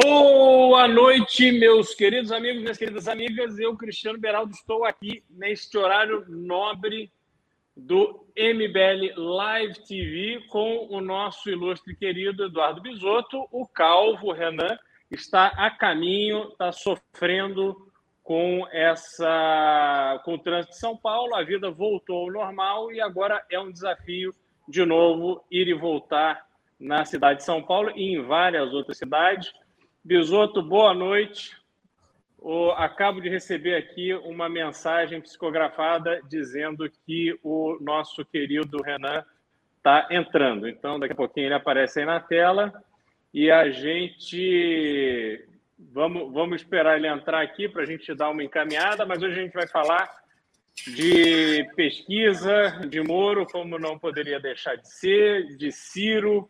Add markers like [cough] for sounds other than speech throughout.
Boa noite, meus queridos amigos, minhas queridas amigas. Eu, Cristiano Beraldo, estou aqui neste horário nobre do MBL Live TV com o nosso ilustre querido Eduardo Bisotto. O calvo Renan está a caminho, está sofrendo com essa com o trânsito de São Paulo. A vida voltou ao normal e agora é um desafio de novo ir e voltar na cidade de São Paulo e em várias outras cidades. Bisoto, boa noite. Acabo de receber aqui uma mensagem psicografada dizendo que o nosso querido Renan está entrando. Então, daqui a pouquinho ele aparece aí na tela e a gente. Vamos, vamos esperar ele entrar aqui para a gente dar uma encaminhada, mas hoje a gente vai falar de pesquisa de Moro, como não poderia deixar de ser, de Ciro,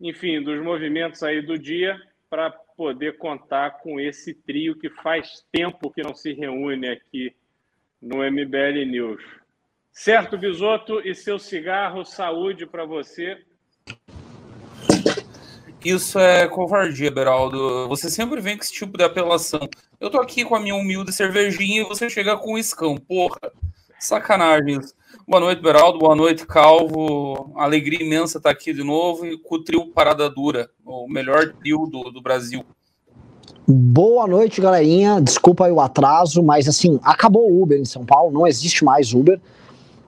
enfim, dos movimentos aí do dia para poder contar com esse trio que faz tempo que não se reúne aqui no MBL News. Certo, Bisoto, e seu cigarro, saúde para você. Isso é covardia, Beraldo. Você sempre vem com esse tipo de apelação. Eu tô aqui com a minha humilde cervejinha e você chega com um escão. Porra, sacanagem isso. Boa noite, Beraldo. Boa noite, Calvo. Alegria imensa estar aqui de novo e com o trio Parada Dura, o melhor trio do, do Brasil. Boa noite, galerinha. Desculpa o atraso, mas assim, acabou o Uber em São Paulo, não existe mais Uber.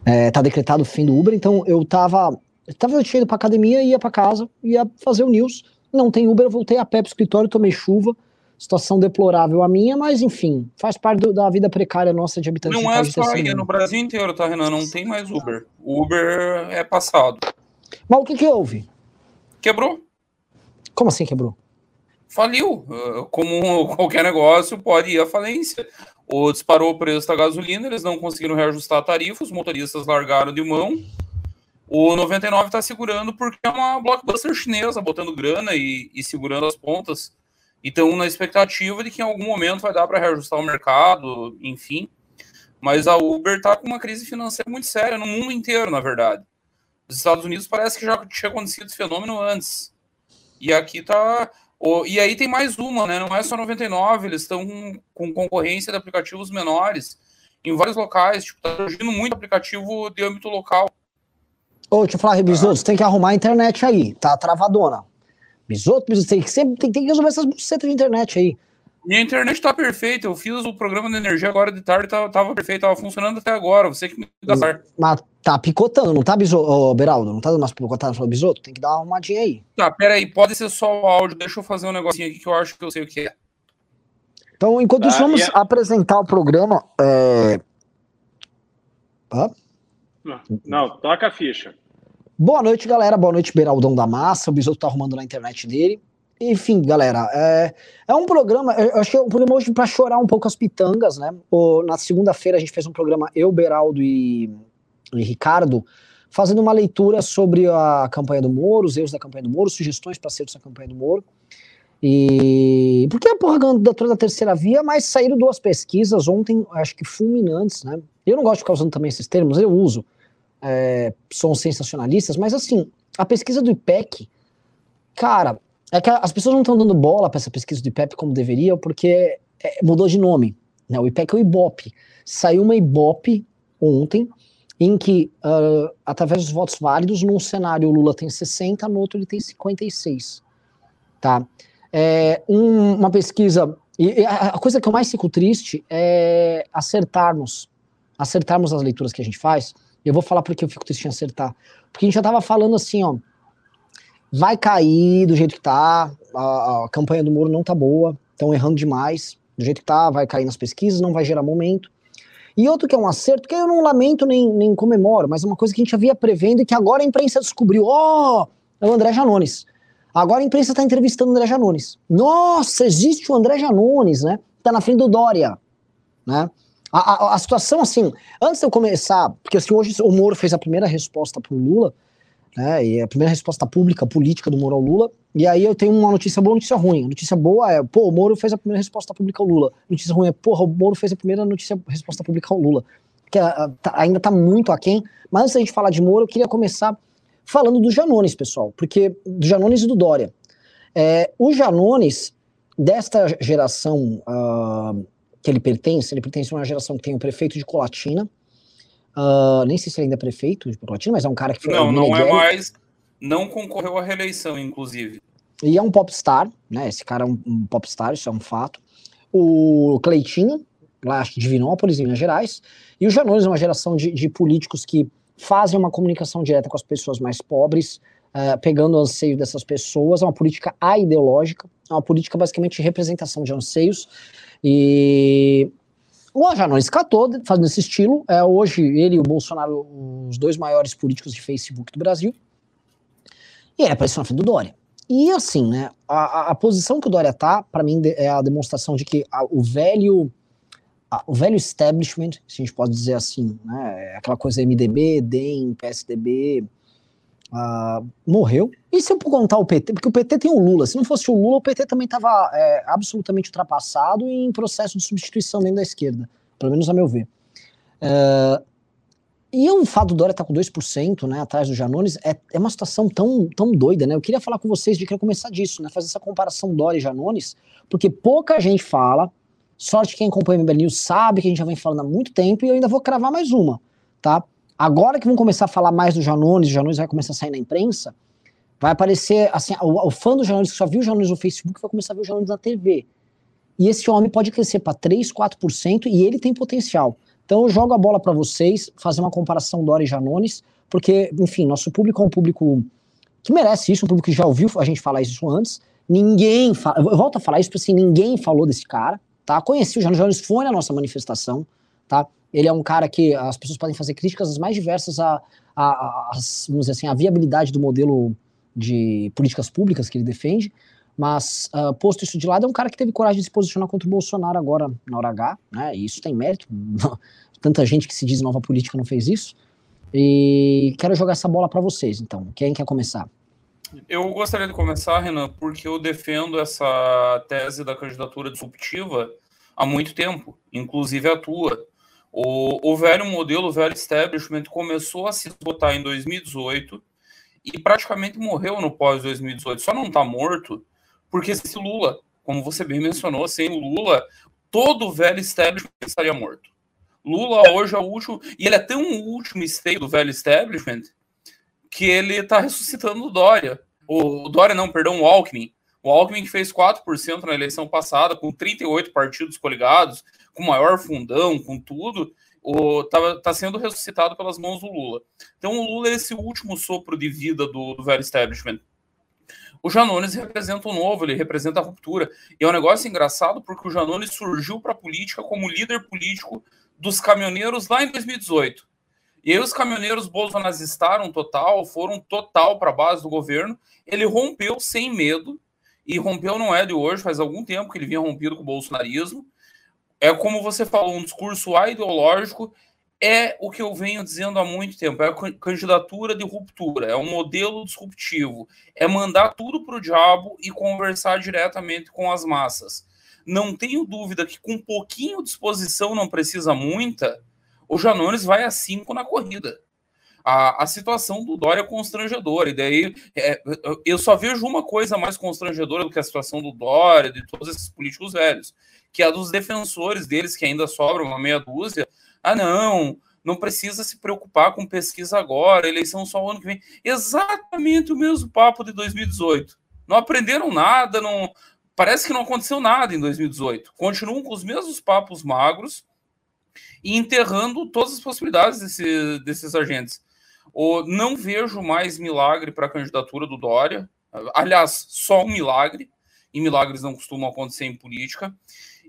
É, tá decretado o fim do Uber, então eu tava. Eu tava indo pra academia, ia pra casa, ia fazer o news. Não tem Uber, eu voltei a pé pro escritório, tomei chuva situação deplorável a minha, mas enfim, faz parte do, da vida precária nossa de habitantes. Não é só aí, é no Brasil inteiro, tá, Renan? Não tem mais Uber. Uber é passado. Mas o que que houve? Quebrou. Como assim quebrou? Faliu. Uh, como qualquer negócio, pode ir à falência. Ou disparou o preço da gasolina, eles não conseguiram reajustar a tarifa, os motoristas largaram de mão. O 99 está segurando porque é uma blockbuster chinesa, botando grana e, e segurando as pontas então, na expectativa de que em algum momento vai dar para reajustar o mercado, enfim. Mas a Uber está com uma crise financeira muito séria no mundo inteiro, na verdade. Nos Estados Unidos parece que já tinha acontecido esse fenômeno antes. E aqui está. E aí tem mais uma, né? Não é só 99, eles estão com concorrência de aplicativos menores em vários locais. Tipo, tá surgindo muito aplicativo de âmbito local. Ô, deixa eu falar, Rebisoto, você tem que arrumar a internet aí, tá travadona. Bisoto, bisoto, tem que, sempre, tem, tem que resolver essas bucetas de internet aí. Minha internet tá perfeita. Eu fiz o programa de energia agora de tarde, tava, tava perfeito, tava funcionando até agora. Você que me dá. Mas tá picotando, não tá, Bisoto? Ô, Beraldo, não tá dando umas picotadas no Bisoto? Tem que dar uma arrumadinha aí. Tá, pera aí, pode ser só o áudio. Deixa eu fazer um negocinho aqui que eu acho que eu sei o que é. Então, enquanto isso, vamos apresentar o programa. É... Ah? Não, não, toca a ficha. Boa noite, galera. Boa noite, Beraldão da Massa. O Bisoto tá arrumando na internet dele. Enfim, galera, é, é um programa. Eu achei um programa hoje para chorar um pouco as pitangas, né? O, na segunda-feira a gente fez um programa, eu, Beraldo e, e Ricardo, fazendo uma leitura sobre a campanha do Moro, os erros da campanha do Moro, sugestões para ser da campanha do Moro. E porque a porra da terceira via, mas saíram duas pesquisas ontem, acho que fulminantes, né? Eu não gosto de ficar usando também esses termos, eu uso é, são sensacionalistas, mas assim, a pesquisa do IPEC, cara, é que as pessoas não estão dando bola para essa pesquisa do IPEC como deveriam, porque é, mudou de nome. Né? O IPEC é o IBOP. Saiu uma IBOP ontem, em que, uh, através dos votos válidos, num cenário o Lula tem 60, no outro ele tem 56. Tá? É um, uma pesquisa. E a coisa que eu mais fico triste é acertarmos, acertarmos as leituras que a gente faz eu vou falar porque eu fico triste em acertar. Porque a gente já tava falando assim, ó. Vai cair do jeito que tá. A, a campanha do Moro não tá boa. Estão errando demais. Do jeito que tá, vai cair nas pesquisas, não vai gerar momento. E outro que é um acerto, que eu não lamento nem, nem comemoro, mas é uma coisa que a gente já via prevendo e que agora a imprensa descobriu. Ó, oh, é o André Janones. Agora a imprensa está entrevistando o André Janones. Nossa, existe o André Janones, né? Tá na frente do Dória, né? A, a, a, situação, assim, antes de eu começar, porque assim, hoje o Moro fez a primeira resposta pro Lula, né, e a primeira resposta pública, política do Moro ao Lula, e aí eu tenho uma notícia boa e notícia ruim. A notícia boa é, pô, o Moro fez a primeira resposta pública ao Lula. A notícia ruim é, porra, o Moro fez a primeira notícia, resposta pública ao Lula. Que a, tá, ainda tá muito aquém, mas antes da gente falar de Moro, eu queria começar falando do Janones, pessoal, porque do Janones e do Dória. É, o Janones, desta geração uh, que ele pertence, ele pertence a uma geração que tem o prefeito de Colatina, uh, nem sei se ele ainda é prefeito de Colatina, mas é um cara que foi... Não, não é mais, não concorreu à reeleição, inclusive. E é um popstar, né, esse cara é um, um popstar, isso é um fato. O Cleitinho, lá de Divinópolis, em Minas Gerais, e o Janones é uma geração de, de políticos que fazem uma comunicação direta com as pessoas mais pobres, uh, pegando o anseio dessas pessoas, é uma política aideológica, é uma política basicamente de representação de anseios, e o Janones catou, fazendo esse estilo, é hoje ele e o Bolsonaro, os dois maiores políticos de Facebook do Brasil, e ele apareceu na frente do Dória. E assim, né, a, a posição que o Dória tá, para mim, é a demonstração de que a, o velho o velho establishment, se a gente pode dizer assim, né, é aquela coisa MDB, DEM, PSDB, uh, morreu. E se eu contar o PT, porque o PT tem o Lula, se não fosse o Lula, o PT também estava é, absolutamente ultrapassado e em processo de substituição dentro da esquerda, pelo menos a meu ver. Uh, e o fato do Dória estar tá com 2%, né, atrás do Janones, é, é uma situação tão, tão doida, né? Eu queria falar com vocês de que começar disso, né? Fazer essa comparação Dória e Janones, porque pouca gente fala, Sorte quem acompanha o MBL News sabe que a gente já vem falando há muito tempo e eu ainda vou cravar mais uma, tá? Agora que vão começar a falar mais do Janones, o Janones vai começar a sair na imprensa, vai aparecer, assim, o, o fã do Janones que só viu o Janones no Facebook vai começar a ver o Janones na TV. E esse homem pode crescer para 3, 4% e ele tem potencial. Então eu jogo a bola para vocês, fazer uma comparação Dória e Janones, porque, enfim, nosso público é um público que merece isso, um público que já ouviu a gente falar isso antes. Ninguém fala, eu volto a falar isso porque assim, ninguém falou desse cara tá? Conheci o Jânio Jones, foi na nossa manifestação, tá? Ele é um cara que as pessoas podem fazer críticas as mais diversas a, a, vamos dizer assim, a viabilidade do modelo de políticas públicas que ele defende, mas uh, posto isso de lado, é um cara que teve coragem de se posicionar contra o Bolsonaro agora na hora H, né? E isso tem mérito. [laughs] Tanta gente que se diz nova política não fez isso. E quero jogar essa bola para vocês, então. Quem quer começar? Eu gostaria de começar, Renan, porque eu defendo essa tese da candidatura disruptiva há muito tempo, inclusive a tua. O, o velho modelo, o velho establishment começou a se esgotar em 2018 e praticamente morreu no pós-2018. Só não está morto porque se Lula, como você bem mencionou, sem o Lula, todo o velho establishment estaria morto. Lula hoje é o último, e ele é tão o último esteio do velho establishment que ele está ressuscitando o Dória. O, Dória não, perdão, o Alckmin. O Alckmin que fez 4% na eleição passada, com 38 partidos coligados, com maior fundão, com tudo, está tá sendo ressuscitado pelas mãos do Lula. Então o Lula é esse último sopro de vida do, do velho establishment. O Janones representa o novo, ele representa a ruptura. E é um negócio engraçado porque o Janones surgiu para a política como líder político dos caminhoneiros lá em 2018. E aí os caminhoneiros bolsonazistaram total, foram total para a base do governo. Ele rompeu sem medo, e rompeu não é de hoje, faz algum tempo que ele vinha rompido com o bolsonarismo. É como você falou, um discurso ideológico é o que eu venho dizendo há muito tempo, é a candidatura de ruptura, é um modelo disruptivo, é mandar tudo para o diabo e conversar diretamente com as massas. Não tenho dúvida que com um pouquinho de disposição, não precisa muita, o Janones vai a 5 na corrida. A, a situação do Dória é constrangedora, e daí é, eu só vejo uma coisa mais constrangedora do que a situação do Dória, de todos esses políticos velhos, que é a dos defensores deles, que ainda sobram uma meia dúzia. Ah, não, não precisa se preocupar com pesquisa agora, eleição só o ano que vem. Exatamente o mesmo papo de 2018. Não aprenderam nada, não parece que não aconteceu nada em 2018. Continuam com os mesmos papos magros, e enterrando todas as possibilidades desse, desses agentes. O, não vejo mais milagre para a candidatura do Dória. Aliás, só um milagre, e milagres não costumam acontecer em política.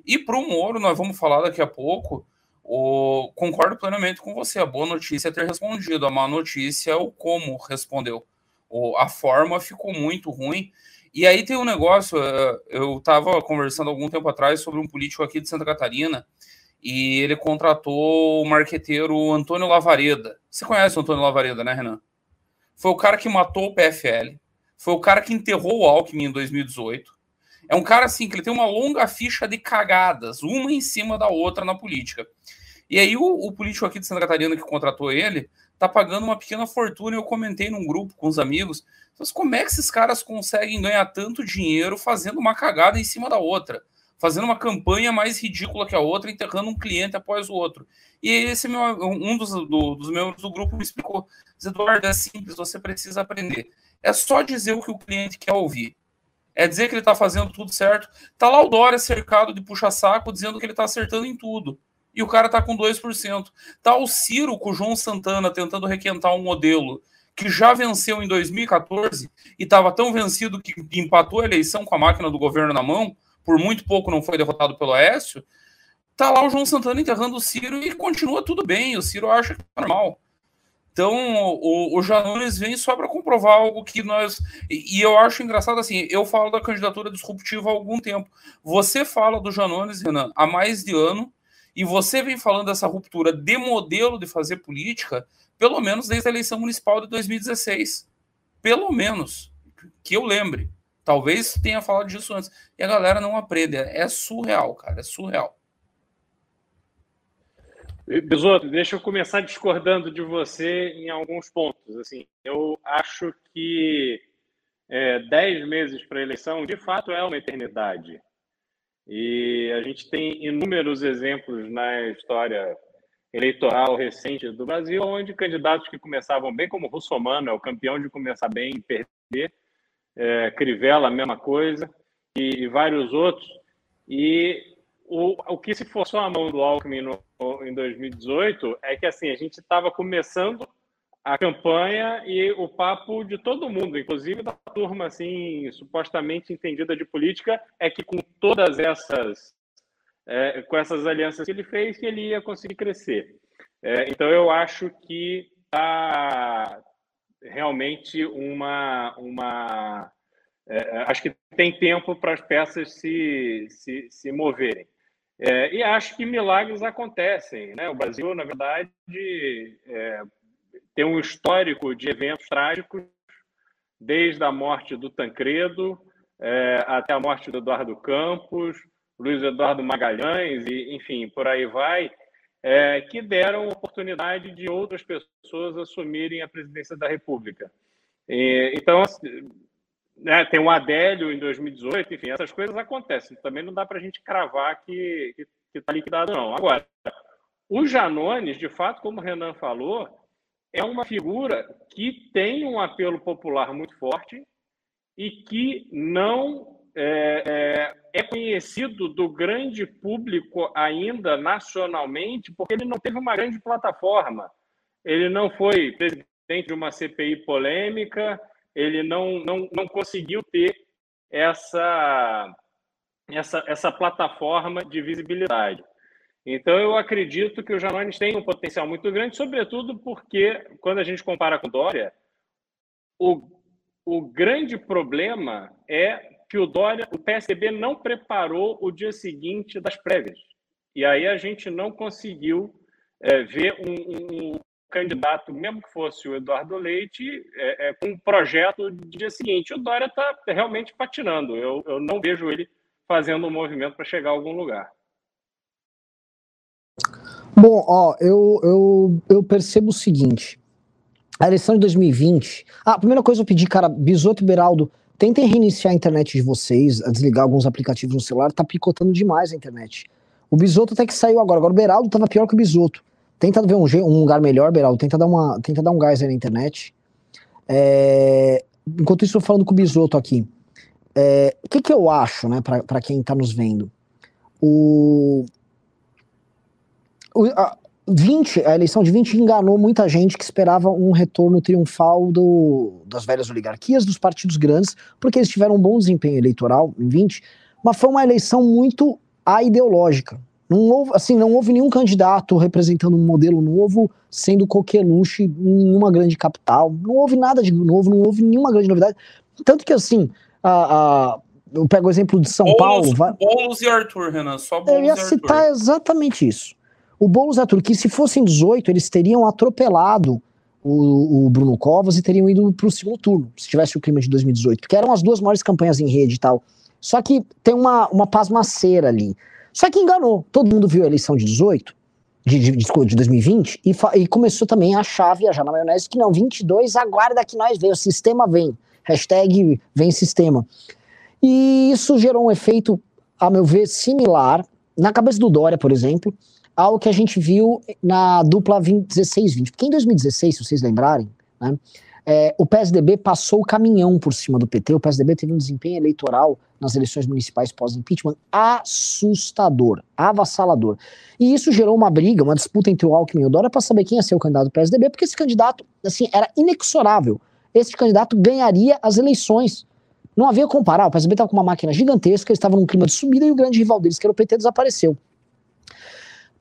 E para o Moro, nós vamos falar daqui a pouco. O, concordo plenamente com você. A boa notícia é ter respondido, a má notícia é o como respondeu. O, a forma ficou muito ruim. E aí tem um negócio, eh, eu estava conversando algum tempo atrás sobre um político aqui de Santa Catarina e ele contratou o marqueteiro Antônio Lavareda. Você conhece o Antônio Lavareda, né, Renan? Foi o cara que matou o PFL, foi o cara que enterrou o Alckmin em 2018. É um cara assim que ele tem uma longa ficha de cagadas, uma em cima da outra na política. E aí o, o político aqui de Santa Catarina que contratou ele tá pagando uma pequena fortuna. Eu comentei num grupo com os amigos. Mas como é que esses caras conseguem ganhar tanto dinheiro fazendo uma cagada em cima da outra? Fazendo uma campanha mais ridícula que a outra, enterrando um cliente após o outro. E esse meu, um dos, do, dos membros do grupo me explicou: Eduardo, é simples, você precisa aprender. É só dizer o que o cliente quer ouvir. É dizer que ele está fazendo tudo certo. Tá lá o Dória cercado de puxa-saco dizendo que ele está acertando em tudo. E o cara tá com 2%. Tá o Ciro com o João Santana tentando requentar um modelo que já venceu em 2014 e estava tão vencido que empatou a eleição com a máquina do governo na mão, por muito pouco não foi derrotado pelo Aécio. Tá lá o João Santana enterrando o Ciro e continua tudo bem. O Ciro acha que é normal. Então, o, o Janones vem só para comprovar algo que nós. E, e, eu acho engraçado assim: eu falo da candidatura disruptiva há algum tempo. Você fala do Janones, Renan, há mais de ano, e você vem falando dessa ruptura de modelo de fazer política, pelo menos desde a eleição municipal de 2016. Pelo menos. Que eu lembre. Talvez tenha falado disso antes. E a galera não aprende. É surreal, cara. É surreal. Besoto, deixa eu começar discordando de você em alguns pontos. Assim, eu acho que é, dez meses para a eleição, de fato, é uma eternidade. E a gente tem inúmeros exemplos na história eleitoral recente do Brasil, onde candidatos que começavam bem, como Russomano, é o campeão de começar bem e perder, é, Crivella, a mesma coisa, e, e vários outros. E o, o que se forçou a mão do Alckmin no, em 2018 é que assim a gente estava começando a campanha e o papo de todo mundo, inclusive da turma assim supostamente entendida de política, é que com todas essas é, com essas alianças que ele fez, que ele ia conseguir crescer. É, então eu acho que está realmente uma uma é, acho que tem tempo para as peças se, se, se moverem. É, e acho que milagres acontecem. Né? O Brasil, na verdade, é, tem um histórico de eventos trágicos, desde a morte do Tancredo é, até a morte do Eduardo Campos, Luiz Eduardo Magalhães, e, enfim, por aí vai, é, que deram oportunidade de outras pessoas assumirem a presidência da República. E, então, assim, né, tem o Adélio em 2018, enfim, essas coisas acontecem. Também não dá para a gente cravar que está liquidado, não. Agora, o Janones, de fato, como o Renan falou, é uma figura que tem um apelo popular muito forte e que não é, é, é conhecido do grande público ainda nacionalmente, porque ele não teve uma grande plataforma. Ele não foi presidente de uma CPI polêmica, ele não, não, não conseguiu ter essa, essa, essa plataforma de visibilidade. Então, eu acredito que o Janones tem um potencial muito grande, sobretudo porque, quando a gente compara com Dória, o, o grande problema é que o Dória, o PSDB não preparou o dia seguinte das prévias. E aí a gente não conseguiu é, ver um, um, candidato, mesmo que fosse o Eduardo Leite, é, é, com um projeto de dia seguinte. O Dória está realmente patinando. Eu, eu não vejo ele fazendo um movimento para chegar a algum lugar. Bom, ó, eu, eu, eu percebo o seguinte. A eleição de 2020. Ah, a primeira coisa eu pedi, cara, Bisoto e Beraldo, tentem reiniciar a internet de vocês, desligar alguns aplicativos no celular, tá picotando demais a internet. O Bisoto até que saiu agora, agora o Beraldo tava pior que o Bisoto. Tenta ver um, um lugar melhor, Beraldo. Tenta dar, uma, tenta dar um gás aí na internet. É, enquanto isso, eu falando com o Bisoto aqui. É, o que, que eu acho, né, para quem está nos vendo? O, o a, 20, a eleição de 20 enganou muita gente que esperava um retorno triunfal do, das velhas oligarquias, dos partidos grandes, porque eles tiveram um bom desempenho eleitoral em 20, mas foi uma eleição muito aideológica. Não houve, assim, não houve nenhum candidato representando um modelo novo, sendo coqueluche em nenhuma grande capital. Não houve nada de novo, não houve nenhuma grande novidade. Tanto que, assim, a, a eu pego o exemplo de São Boulos, Paulo. Vai... Boulos e Arthur, Renan, só Boulos Eu ia citar exatamente isso. O Boulos e Arthur, que se fossem 18, eles teriam atropelado o, o Bruno Covas e teriam ido para o segundo turno, se tivesse o clima de 2018, porque eram as duas maiores campanhas em rede e tal. Só que tem uma, uma pasmaceira ali. Só que enganou. Todo mundo viu a eleição de 18 de, de, de 2020 e, e, começou também a achar, viajar na maionese, que não, 22, aguarda que nós vem, o sistema vem. Hashtag vem sistema. E isso gerou um efeito, a meu ver, similar na cabeça do Dória, por exemplo, ao que a gente viu na dupla 16-20. Porque em 2016, se vocês lembrarem, né, é, o PSDB passou o caminhão por cima do PT. O PSDB teve um desempenho eleitoral nas eleições municipais pós-impeachment assustador, avassalador. E isso gerou uma briga, uma disputa entre o Alckmin e o Dória para saber quem ia ser o candidato do PSDB, porque esse candidato, assim, era inexorável. Esse candidato ganharia as eleições. Não havia comparar. O PSDB estava com uma máquina gigantesca, eles estavam num clima de subida e o grande rival deles, que era o PT, desapareceu.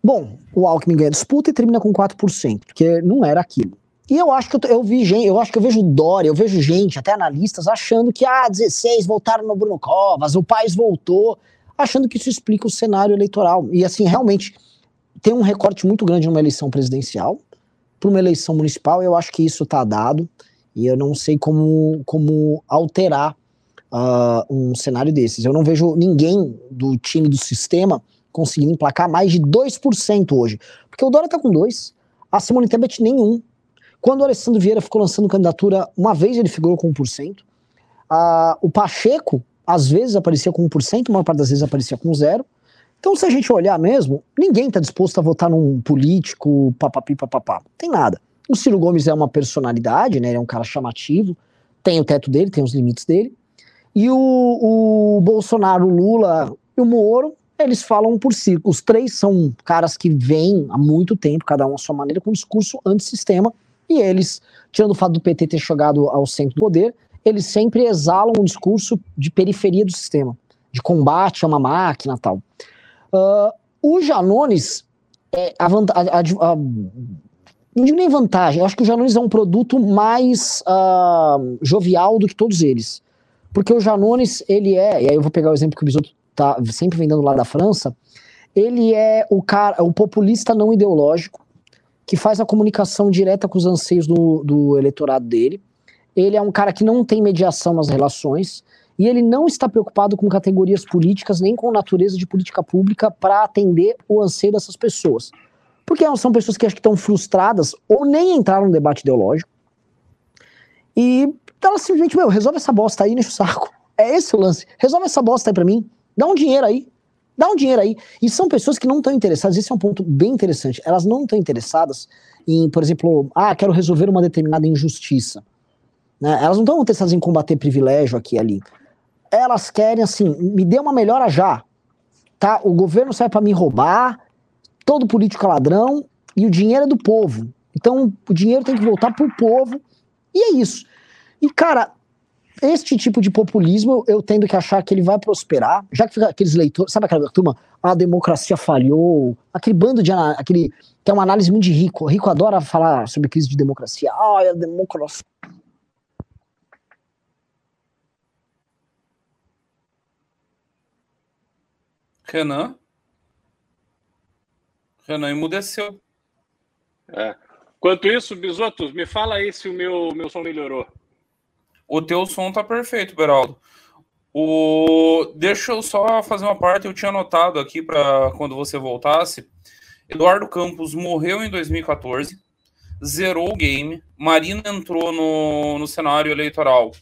Bom, o Alckmin ganha a disputa e termina com 4%, porque não era aquilo. E eu acho que eu, eu, vi gente, eu acho que eu vejo Dória, eu vejo gente, até analistas, achando que ah, 16 voltaram no Bruno Covas, o País voltou, achando que isso explica o cenário eleitoral. E assim, realmente tem um recorte muito grande numa eleição presidencial, para uma eleição municipal, eu acho que isso está dado, e eu não sei como, como alterar uh, um cenário desses. Eu não vejo ninguém do time do sistema conseguindo emplacar mais de 2% hoje. Porque o Dória está com 2%, a Simone Tebet nenhum. Quando o Alessandro Vieira ficou lançando candidatura, uma vez ele figurou com 1%. Uh, o Pacheco, às vezes, aparecia com 1%, a maior parte das vezes aparecia com zero. Então, se a gente olhar mesmo, ninguém está disposto a votar num político, papapi, papapá. Tem nada. O Ciro Gomes é uma personalidade, né? Ele é um cara chamativo, tem o teto dele, tem os limites dele. E o, o Bolsonaro, o Lula e o Moro, eles falam por si. Os três são caras que vêm há muito tempo, cada um à sua maneira, com um discurso antissistema. E eles, tirando o fato do PT ter chegado ao centro do poder, eles sempre exalam um discurso de periferia do sistema, de combate a uma máquina tal. Uh, o Janones, é, a, não digo nem vantagem, eu acho que o Janones é um produto mais uh, jovial do que todos eles. Porque o Janones, ele é, e aí eu vou pegar o exemplo que o Bisotto tá sempre vendendo lá da França, ele é o cara, o populista não ideológico, que faz a comunicação direta com os anseios do, do eleitorado dele. Ele é um cara que não tem mediação nas relações, e ele não está preocupado com categorias políticas nem com natureza de política pública para atender o anseio dessas pessoas. Porque são pessoas que acho que estão frustradas ou nem entraram no debate ideológico. E então ela simplesmente, meu, resolve essa bosta aí, deixa o saco. É esse o lance. Resolve essa bosta aí pra mim. Dá um dinheiro aí. Dá um dinheiro aí. E são pessoas que não estão interessadas, esse é um ponto bem interessante. Elas não estão interessadas em, por exemplo, ah, quero resolver uma determinada injustiça. Né? Elas não estão interessadas em combater privilégio aqui e ali. Elas querem, assim, me dê uma melhora já. Tá? O governo sai para me roubar, todo político é ladrão, e o dinheiro é do povo. Então, o dinheiro tem que voltar pro povo. E é isso. E, cara, este tipo de populismo eu tendo que achar que ele vai prosperar, já que fica aqueles leitores, sabe aquela turma, a democracia falhou, aquele bando de aquele que é uma análise muito de rico, rico adora falar sobre crise de democracia. Ah, a democracia Renan? Renan emudeceu. É. Enquanto isso, Bisoto, me fala aí se o meu, meu som melhorou. O teu som tá perfeito, Beraldo. O... Deixa eu só fazer uma parte, eu tinha anotado aqui para quando você voltasse. Eduardo Campos morreu em 2014, zerou o game, Marina entrou no, no cenário eleitoral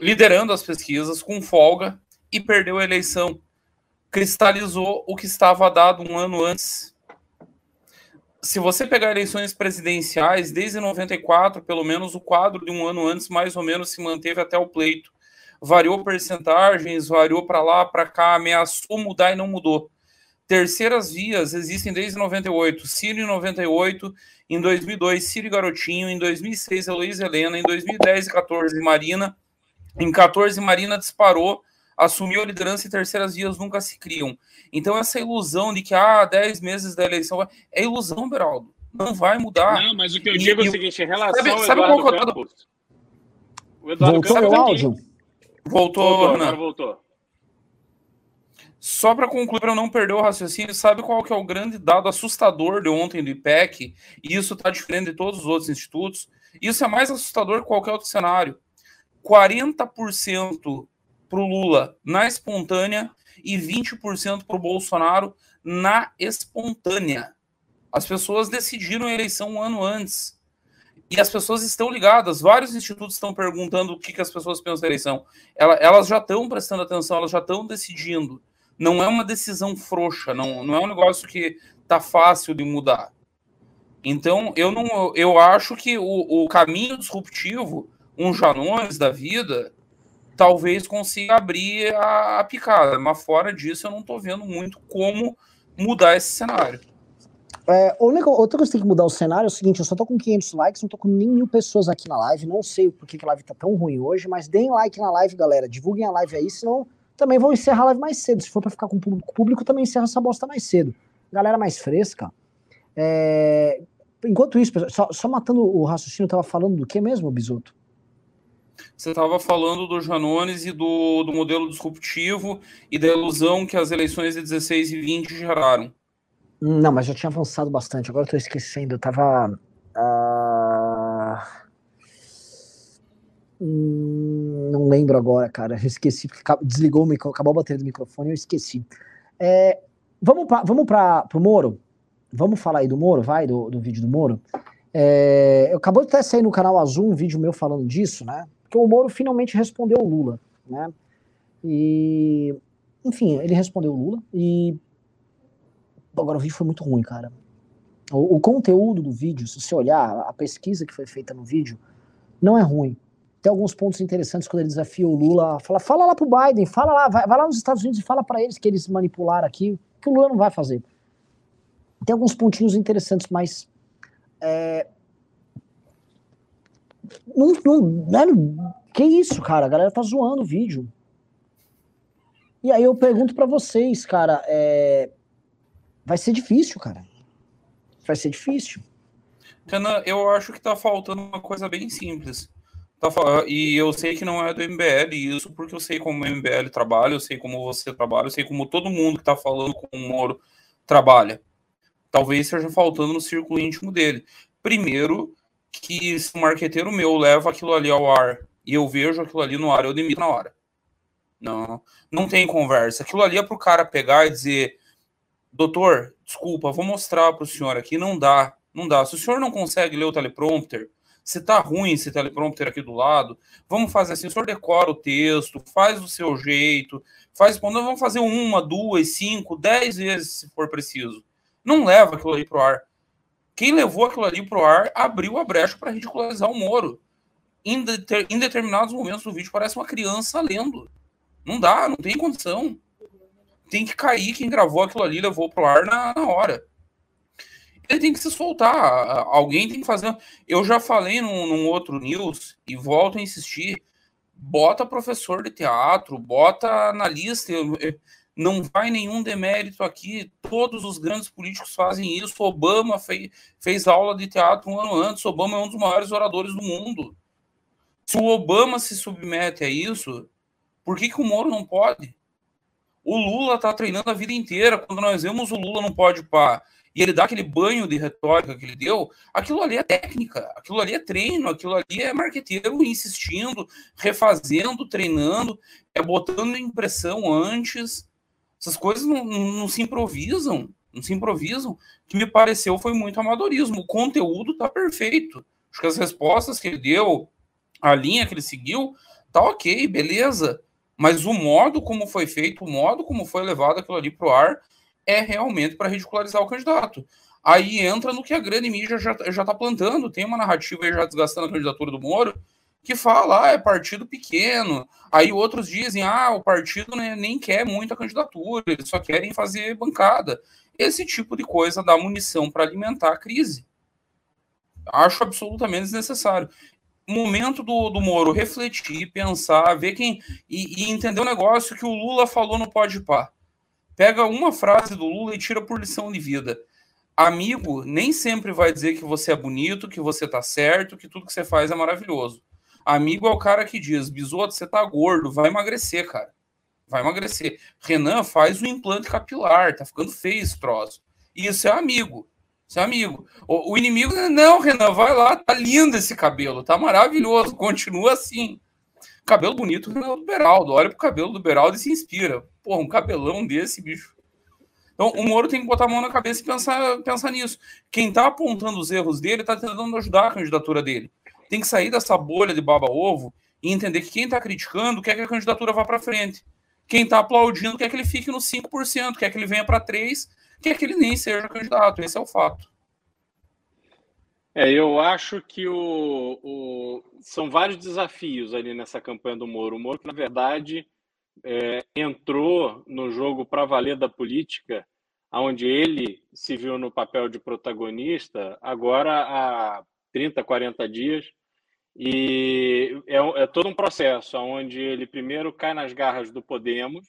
liderando as pesquisas com folga e perdeu a eleição. Cristalizou o que estava dado um ano antes se você pegar eleições presidenciais, desde 94, pelo menos o quadro de um ano antes, mais ou menos, se manteve até o pleito. Variou percentagens, variou para lá, para cá, ameaçou mudar e não mudou. Terceiras vias existem desde 98. Ciro em 98, em 2002, Ciro e Garotinho, em 2006, Heloísa Helena, em 2010 e 14, Marina. Em 14, Marina disparou assumiu a liderança e terceiras vias nunca se criam. Então, essa ilusão de que, ah, 10 meses da eleição, é ilusão, Beraldo. Não vai mudar. Não, mas o que eu digo e, é o seguinte, em relação sabe, ao sabe Eduardo qual Campos, o Eduardo voltou Campos, o áudio? Voltou, voltou, voltou. Só para concluir, para não perder o raciocínio, sabe qual que é o grande dado assustador de ontem do IPEC? E isso está diferente de todos os outros institutos. Isso é mais assustador que qualquer outro cenário. 40% para o Lula na espontânea e 20% para o Bolsonaro na espontânea. As pessoas decidiram a eleição um ano antes. E as pessoas estão ligadas. Vários institutos estão perguntando o que, que as pessoas pensam da eleição. elas já estão prestando atenção, elas já estão decidindo. Não é uma decisão frouxa, não, não é um negócio que tá fácil de mudar. Então, eu não eu acho que o, o caminho disruptivo, um Janones da vida, talvez consiga abrir a, a picada, mas fora disso eu não estou vendo muito como mudar esse cenário. É, outra coisa que tem que mudar o cenário é o seguinte: eu só tô com 500 likes, não tô com nem mil pessoas aqui na live. Não sei por que, a live tá tão ruim hoje, mas deem like na live, galera. Divulguem a live aí, senão também vão encerrar a live mais cedo. Se for para ficar com o público, público também encerra essa bosta mais cedo. Galera mais fresca. É... Enquanto isso, só, só, matando o raciocínio, eu tava falando do que mesmo, Bisoto? Você estava falando do Janones e do, do modelo disruptivo e da ilusão que as eleições de 16 e 20 geraram. Não, mas já tinha avançado bastante. Agora tô esquecendo. Eu tava. Uh... Hum, não lembro agora, cara. Eu esqueci, desligou o microfone, acabou a bateria do microfone eu esqueci. É, vamos para vamos o Moro? Vamos falar aí do Moro, vai, do, do vídeo do Moro. É, eu acabou de até sair no canal Azul um vídeo meu falando disso, né? Porque o Moro finalmente respondeu o Lula, né? E, enfim, ele respondeu o Lula e agora o vídeo foi muito ruim, cara. O, o, conteúdo do vídeo, se você olhar a pesquisa que foi feita no vídeo, não é ruim. Tem alguns pontos interessantes quando ele desafia o Lula, fala, fala lá pro Biden, fala lá, vai, vai lá nos Estados Unidos e fala para eles que eles manipularam aqui, que o Lula não vai fazer. Tem alguns pontinhos interessantes, mas é, não, não, velho, que isso, cara? A galera tá zoando o vídeo. E aí eu pergunto para vocês, cara, é... vai ser difícil, cara. Vai ser difícil. Eu acho que tá faltando uma coisa bem simples. Tá, e eu sei que não é do MBL isso, porque eu sei como o MBL trabalha, eu sei como você trabalha, eu sei como todo mundo que tá falando com o Moro trabalha. Talvez seja faltando no círculo íntimo dele. Primeiro, que se um marqueteiro meu leva aquilo ali ao ar e eu vejo aquilo ali no ar, eu demito na hora. Não, não tem conversa. Aquilo ali é para o cara pegar e dizer: doutor, desculpa, vou mostrar para o senhor aqui. Não dá, não dá. Se o senhor não consegue ler o teleprompter, se tá ruim esse teleprompter aqui do lado, vamos fazer assim: o senhor decora o texto, faz do seu jeito, faz. Vamos fazer uma, duas, cinco, dez vezes se for preciso. Não leva aquilo ali para o ar. Quem levou aquilo ali para o ar abriu a brecha para ridicularizar o Moro. Em, deter, em, determinados momentos do vídeo parece uma criança lendo. Não dá, não tem condição. Tem que cair quem gravou aquilo ali levou para o ar na, na hora. Ele tem que se soltar. Alguém tem que fazer. Eu já falei num, num outro news e volto a insistir. Bota professor de teatro, bota analista. Eu, eu, não vai nenhum demérito aqui. Todos os grandes políticos fazem isso. Obama fez, fez aula de teatro um ano antes. Obama é um dos maiores oradores do mundo. Se o Obama se submete a isso, por que, que o Moro não pode? O Lula está treinando a vida inteira. Quando nós vemos o Lula não pode pá, e ele dá aquele banho de retórica que ele deu, aquilo ali é técnica, aquilo ali é treino, aquilo ali é marqueteiro insistindo, refazendo, treinando, é botando impressão antes essas coisas não, não, se improvisam, não se improvisam. O que me pareceu foi muito amadorismo. O conteúdo tá perfeito. Acho que as respostas que ele deu, a linha que ele seguiu, tá ok, beleza. Mas o modo como foi feito, o modo como foi levado aquilo ali pro ar, é realmente para ridicularizar o candidato. Aí entra no que a grande mídia já, já tá plantando. Tem uma narrativa aí já desgastando a candidatura do Moro, que fala, ah, é partido pequeno. Aí outros dizem, ah, o partido né, nem quer muito a candidatura, eles só querem fazer bancada. Esse tipo de coisa dá munição para alimentar a crise. Acho absolutamente desnecessário. Momento do, do Moro refletir, pensar, ver quem. E, e entender o negócio que o Lula falou no Pode Pá. Pega uma frase do Lula e tira por lição de vida. Amigo nem sempre vai dizer que você é bonito, que você tá certo, que tudo que você faz é maravilhoso Amigo é o cara que diz: Bisoto, você tá gordo, vai emagrecer, cara. Vai emagrecer. Renan faz o implante capilar, tá ficando feio esse troço. Isso é amigo. Isso é amigo. O, o inimigo, não, Renan, vai lá, tá lindo esse cabelo, tá maravilhoso, continua assim. Cabelo bonito, Renan do Beraldo. Olha pro cabelo do Beraldo e se inspira. Porra, um cabelão desse, bicho. Então, o Moro tem que botar a mão na cabeça e pensar, pensar nisso. Quem está apontando os erros dele está tentando ajudar a candidatura dele. Tem que sair dessa bolha de baba-ovo e entender que quem está criticando quer que a candidatura vá para frente. Quem está aplaudindo quer que ele fique nos 5%, quer que ele venha para 3%, quer que ele nem seja candidato. Esse é o fato. É, eu acho que o, o, são vários desafios ali nessa campanha do Moro. O Moro, na verdade, é, entrou no jogo para valer da política, onde ele se viu no papel de protagonista, agora há 30, 40 dias, e é, é todo um processo onde ele primeiro cai nas garras do Podemos,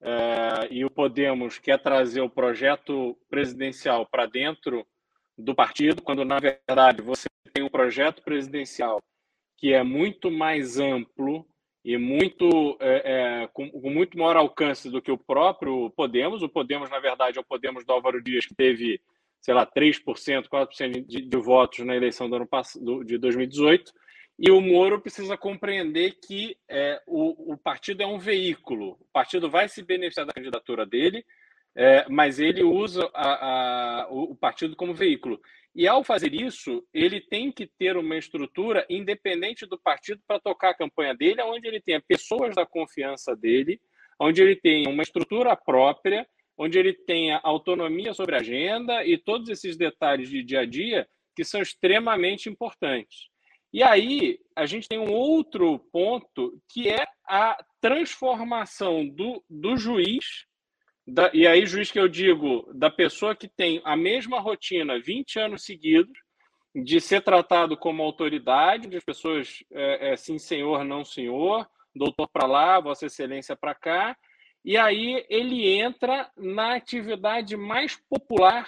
é, e o Podemos quer trazer o projeto presidencial para dentro do partido, quando na verdade você tem um projeto presidencial que é muito mais amplo e muito é, é, com, com, muito maior alcance do que o próprio Podemos. O Podemos, na verdade, é o Podemos do Álvaro Dias, que teve, sei lá, 3%, 4% de, de votos na eleição do ano de 2018. E o Moro precisa compreender que é, o, o partido é um veículo. O partido vai se beneficiar da candidatura dele, é, mas ele usa a, a, o partido como veículo. E ao fazer isso, ele tem que ter uma estrutura independente do partido para tocar a campanha dele, onde ele tenha pessoas da confiança dele, onde ele tenha uma estrutura própria, onde ele tenha autonomia sobre a agenda e todos esses detalhes de dia a dia que são extremamente importantes. E aí a gente tem um outro ponto que é a transformação do, do juiz da, e aí, juiz que eu digo, da pessoa que tem a mesma rotina 20 anos seguidos, de ser tratado como autoridade, de pessoas é, é, sim, senhor, não senhor, doutor para lá, vossa excelência para cá, e aí ele entra na atividade mais popular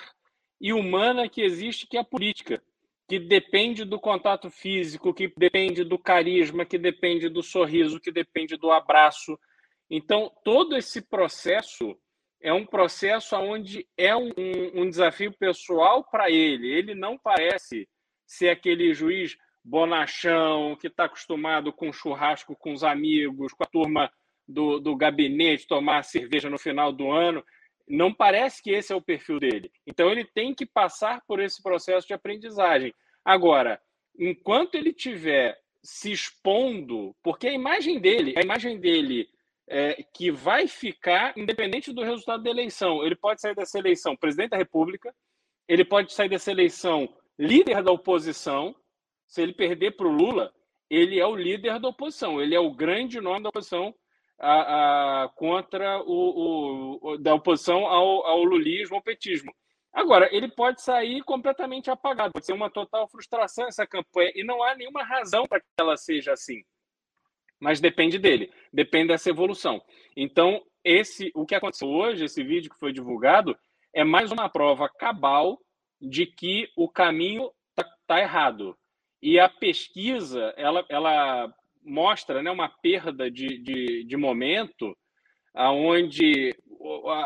e humana que existe, que é a política, que depende do contato físico, que depende do carisma, que depende do sorriso, que depende do abraço. Então, todo esse processo é um processo onde é um, um desafio pessoal para ele. Ele não parece ser aquele juiz bonachão que está acostumado com churrasco com os amigos, com a turma do, do gabinete, tomar cerveja no final do ano. Não parece que esse é o perfil dele. Então ele tem que passar por esse processo de aprendizagem. Agora, enquanto ele tiver se expondo, porque a imagem dele, a imagem dele é, que vai ficar independente do resultado da eleição. Ele pode sair dessa eleição presidente da República, ele pode sair dessa eleição líder da oposição. Se ele perder para o Lula, ele é o líder da oposição, ele é o grande nome da oposição a, a, contra o, o, da oposição ao, ao lulismo, ao petismo. Agora, ele pode sair completamente apagado, pode ser uma total frustração essa campanha, e não há nenhuma razão para que ela seja assim mas depende dele, depende dessa evolução. Então, esse, o que aconteceu hoje, esse vídeo que foi divulgado, é mais uma prova cabal de que o caminho está tá errado. E a pesquisa, ela, ela mostra né, uma perda de, de, de momento, onde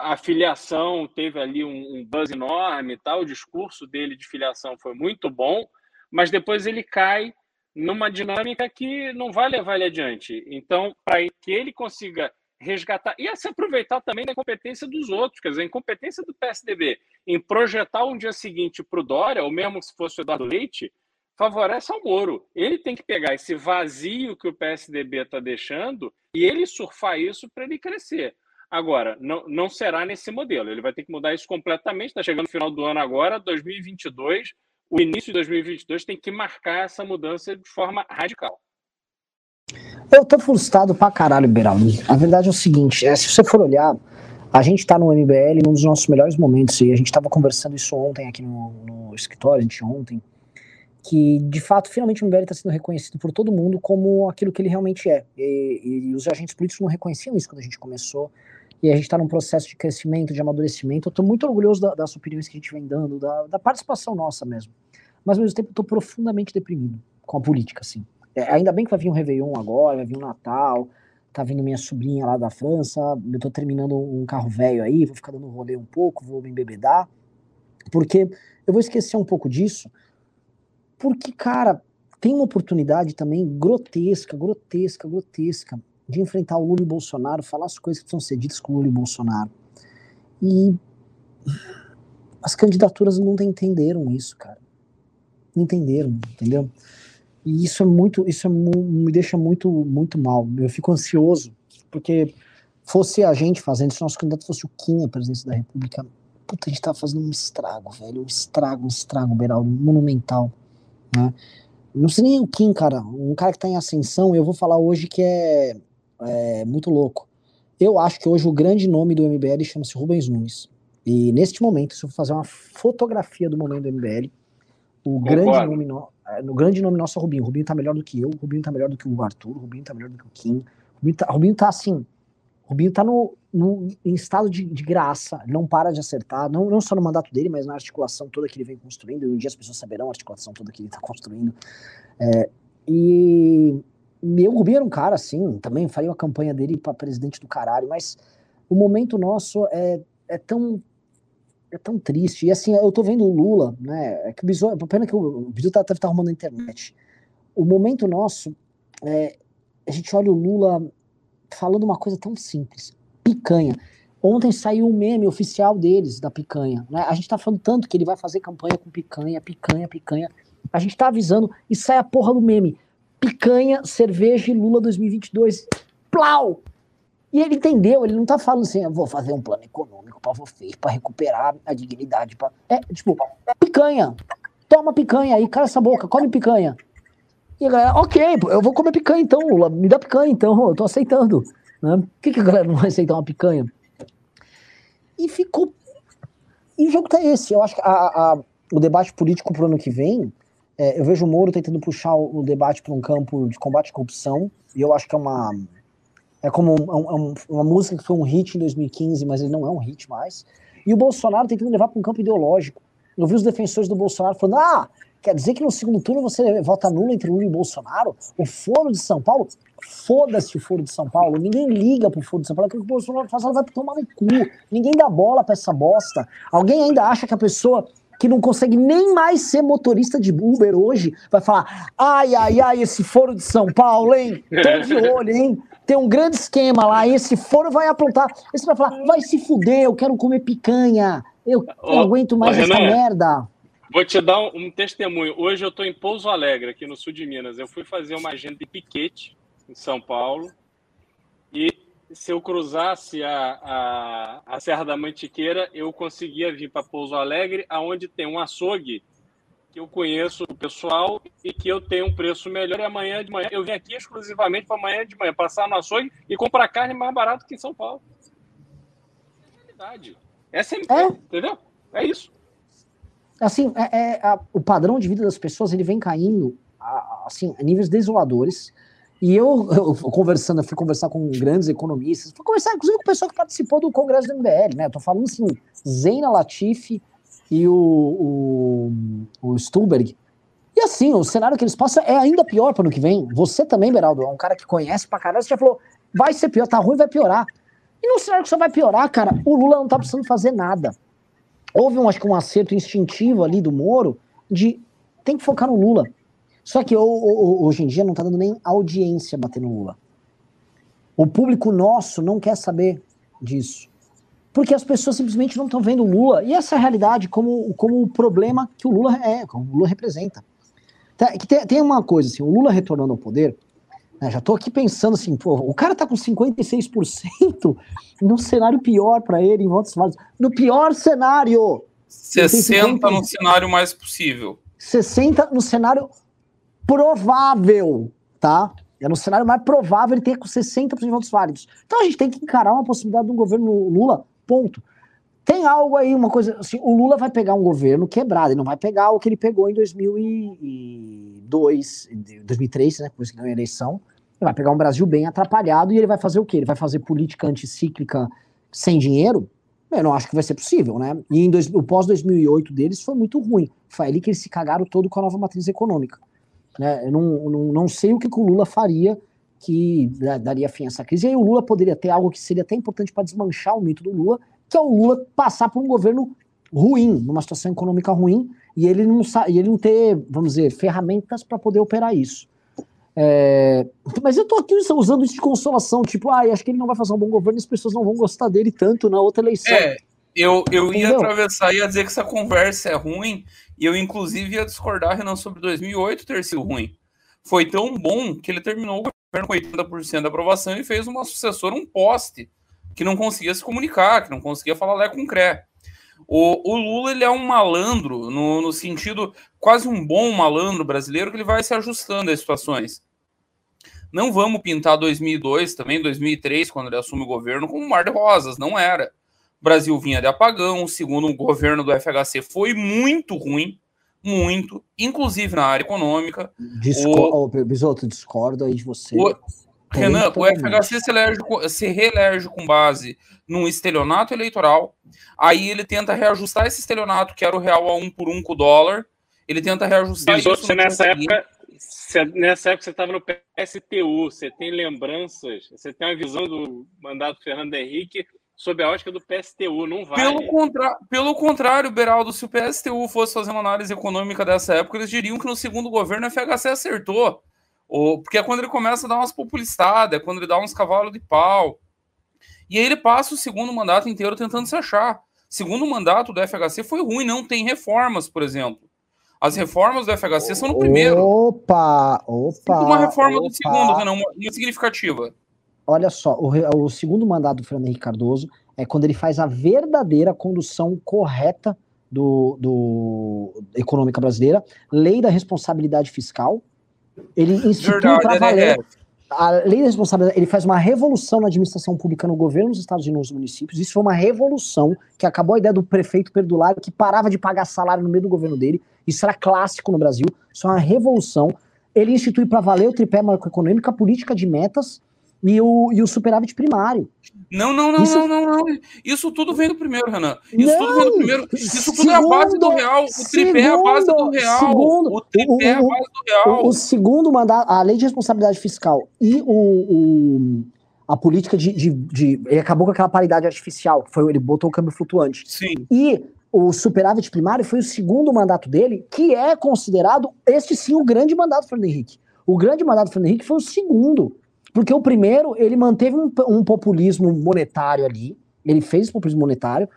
a, filiação teve ali um, um buzz enorme, tal, o discurso dele de filiação foi muito bom, mas depois ele cai numa dinâmica que não vai levar ele adiante. Então, para que ele consiga resgatar e se aproveitar também da incompetência dos outros, quer dizer, a incompetência do PSDB em projetar um dia seguinte para o Dória, ou mesmo se fosse o Eduardo Leite, favorece ao Moro. Ele tem que pegar esse vazio que o PSDB está deixando e ele surfar isso para ele crescer. Agora, não, não será nesse modelo. Ele vai ter que mudar isso completamente. Está chegando no final do ano agora, 2022 o início de 2022 tem que marcar essa mudança de forma radical. Eu tô frustrado pra caralho, Beraldo. A verdade é o seguinte, é, se você for olhar, a gente tá no MBL num dos nossos melhores momentos, e a gente tava conversando isso ontem aqui no, no escritório, gente ontem, que de fato, finalmente o MBL está sendo reconhecido por todo mundo como aquilo que ele realmente é. E, e os agentes políticos não reconheciam isso quando a gente começou e a gente está num processo de crescimento, de amadurecimento. Eu estou muito orgulhoso da, das opiniões que a gente vem dando, da, da participação nossa mesmo. Mas ao mesmo tempo estou profundamente deprimido com a política, assim. É, ainda bem que vai vir um Réveillon agora, vai vir um Natal, tá vindo minha sobrinha lá da França, eu estou terminando um carro velho aí, vou ficar dando rolê um pouco, vou me embebedar, porque eu vou esquecer um pouco disso, porque, cara, tem uma oportunidade também grotesca, grotesca, grotesca de enfrentar o Lula e o Bolsonaro, falar as coisas que são ser ditas com o Lula e o Bolsonaro. E as candidaturas não entenderam isso, cara. Não entenderam, entendeu? E isso é muito, isso é, me deixa muito, muito mal. Eu fico ansioso, porque fosse a gente fazendo, se nosso candidato fosse o Kim a presidência da República, puta, a gente tá fazendo um estrago, velho, um estrago, um estrago, Beraldo, monumental, né? Não sei nem o Kim, cara, um cara que tá em ascensão, eu vou falar hoje que é, é muito louco. Eu acho que hoje o grande nome do MBL chama-se Rubens Nunes. E neste momento, se eu for fazer uma fotografia do momento do MBL, o grande nome, no, no grande nome nosso é o Rubinho. O Rubinho tá melhor do que eu, o Rubinho tá melhor do que o Arthur, o Rubinho tá melhor do que o Kim. O Rubinho tá, o Rubinho tá assim, Rubinho tá no, no, em estado de, de, graça, não para de acertar, não, não só no mandato dele, mas na articulação toda que ele vem construindo, e um dia as pessoas saberão a articulação toda que ele tá construindo. É, e meu Rubinho era um cara assim, também faria uma campanha dele para presidente do caralho, mas o momento nosso é, é tão é tão triste. E assim, eu tô vendo o Lula, né? É que o Bisu, pena que o Bisu tá, deve estar tá arrumando na internet. O momento nosso, é, a gente olha o Lula falando uma coisa tão simples: picanha. Ontem saiu um meme oficial deles, da picanha. Né? A gente tá falando tanto que ele vai fazer campanha com picanha, picanha, picanha. A gente tá avisando e sai a porra do meme. Picanha, cerveja e Lula 2022. Plau! E ele entendeu, ele não tá falando assim, eu vou fazer um plano econômico para vocês, para recuperar a dignidade. Pra... É, tipo, picanha. Toma picanha aí, cala essa boca, come picanha. E a galera, ok, eu vou comer picanha então, Lula, me dá picanha então, eu tô aceitando. Né? Por que, que a galera não vai aceitar uma picanha? E ficou. E o jogo tá esse. Eu acho que a, a, o debate político pro ano que vem, é, eu vejo o Moro tentando puxar o, o debate para um campo de combate à corrupção, e eu acho que é uma é como um, um, uma música que foi um hit em 2015, mas ele não é um hit mais. E o Bolsonaro tentando levar para um campo ideológico. Eu vi os defensores do Bolsonaro falando: ah, quer dizer que no segundo turno você vota nulo entre Lula e Bolsonaro? O foro de São Paulo? Foda-se o foro de São Paulo. Ninguém liga pro foro de São Paulo. O que o Bolsonaro faz, ela vai tomar no cu. Ninguém dá bola pra essa bosta. Alguém ainda acha que a pessoa que não consegue nem mais ser motorista de Uber hoje vai falar: ai, ai, ai, esse foro de São Paulo, hein? Tô de olho, hein? tem um grande esquema lá, esse foro vai aprontar. Esse vai falar, vai se fuder, eu quero comer picanha, eu não aguento mais essa merda. Vou te dar um, um, testemunho. Hoje eu estou em Pouso Alegre, aqui no sul de Minas. Eu fui fazer uma agenda de piquete em São Paulo. E se eu cruzasse a, a, a Serra da Mantiqueira, eu conseguia vir para Pouso Alegre, aonde tem um açougue que eu conheço o pessoal e que eu tenho um preço melhor. E amanhã de manhã eu vim aqui exclusivamente para amanhã de manhã passar no açougue e comprar carne mais barato que em São Paulo. É a realidade. Essa é, é. entendeu? É isso. Assim, é, é a, o padrão de vida das pessoas ele vem caindo a, assim, a níveis desoladores. E eu, [laughs] eu, conversando, eu fui conversar com grandes economistas, fui conversar inclusive com o pessoal que participou do congresso do MBL, né? Eu tô falando assim, Zeina Latifi, e o, o, o Stuhlberg. E assim, o cenário que eles passam é ainda pior para o ano que vem. Você também, Beraldo, é um cara que conhece pra caralho, você já falou, vai ser pior, tá ruim, vai piorar. E no cenário que só vai piorar, cara, o Lula não tá precisando fazer nada. Houve, um, acho que um acerto instintivo ali do Moro de tem que focar no Lula. Só que hoje em dia não tá dando nem audiência bater no Lula. O público nosso não quer saber disso porque as pessoas simplesmente não estão vendo o Lula e essa é realidade como, como o problema que o Lula é, como o Lula representa. Tem, tem uma coisa assim, o Lula retornando ao poder, né, já estou aqui pensando assim, pô, o cara tá com 56% [laughs] num cenário pior para ele em votos válidos. No pior cenário. 60 no cenário mais possível. 60 no cenário provável, tá? É no cenário mais provável ele ter com 60% de votos válidos. Então a gente tem que encarar uma possibilidade de um governo Lula Ponto. Tem algo aí, uma coisa assim, o Lula vai pegar um governo quebrado, ele não vai pegar o que ele pegou em 2002, 2003, né, depois que ganhou a eleição, ele vai pegar um Brasil bem atrapalhado e ele vai fazer o quê? Ele vai fazer política anticíclica sem dinheiro? Eu não acho que vai ser possível, né? E em dois, o pós-2008 deles foi muito ruim. Foi ali que eles se cagaram todo com a nova matriz econômica. Né? Eu não, não, não sei o que, que o Lula faria que daria fim a essa crise. E aí o Lula poderia ter algo que seria até importante para desmanchar o mito do Lula, que é o Lula passar por um governo ruim, numa situação econômica ruim, e ele não, e ele não ter, vamos dizer, ferramentas para poder operar isso. É, mas eu tô aqui usando isso de consolação, tipo, ah, acho que ele não vai fazer um bom governo e as pessoas não vão gostar dele tanto na outra eleição. É, Eu, eu ia atravessar e ia dizer que essa conversa é ruim, e eu, inclusive, ia discordar, Renan, sobre 2008 ter sido ruim. Foi tão bom que ele terminou o governo com 80% da aprovação e fez uma sucessora, um poste, que não conseguia se comunicar, que não conseguia falar lé com cré. O, o Lula ele é um malandro, no, no sentido, quase um bom malandro brasileiro, que ele vai se ajustando às situações. Não vamos pintar 2002, também 2003, quando ele assume o governo, como um mar de rosas, não era. O Brasil vinha de apagão, segundo o governo do FHC foi muito ruim, muito, inclusive na área econômica. Discor o... Bisoto, discordo aí de você. O... Renan, o FHC se, elege, se reelege com base num estelionato eleitoral, aí ele tenta reajustar esse estelionato, que era o real a um por um com o dólar, ele tenta reajustar Bisoto, isso. nessa época, você, nessa época você estava no PSTU, você tem lembranças, você tem uma visão do mandato Fernando Henrique sob a ótica do PSTU, não vai. Pelo, contra... Pelo contrário, Beraldo, se o PSTU fosse fazer uma análise econômica dessa época, eles diriam que no segundo governo a FHC acertou. Ou... Porque é quando ele começa a dar umas populistadas, é quando ele dá uns cavalos de pau. E aí ele passa o segundo mandato inteiro tentando se achar. Segundo mandato do FHC foi ruim, não tem reformas, por exemplo. As reformas do FHC são no primeiro. Opa, opa. Uma reforma opa. do segundo, Renan, uma, uma significativa. Olha só, o, o, segundo mandato do Fernando Henrique Cardoso é quando ele faz a verdadeira condução correta do, do econômica brasileira, lei da responsabilidade fiscal. Ele institui para valer. É a lei da responsabilidade, ele faz uma revolução na administração pública no governo dos estados e nos municípios. Isso foi uma revolução que acabou a ideia do prefeito perdulário que parava de pagar salário no meio do governo dele. Isso era clássico no Brasil. Isso é uma revolução. Ele institui para valer o tripé macroeconômico, a política de metas e o, e o superávit primário. Não, não, não, isso... não, não, não. Isso tudo vem do primeiro, Renan. Isso não, tudo vem do primeiro. Isso tudo segundo, é a base do real. O tripé é a base do real. Segundo, o tripé é a base do real. O, o, segundo mandato, a lei de responsabilidade fiscal e o, o a política de, de, de, Ele acabou com aquela paridade artificial, que foi, ele botou o câmbio flutuante. Sim. E o superávit primário foi o segundo mandato dele, que é considerado, este sim, o grande mandato do Fernando Henrique. O grande mandato do Fernando Henrique foi o segundo. Porque o primeiro, ele manteve um, um populismo monetário ali, ele fez populismo monetário,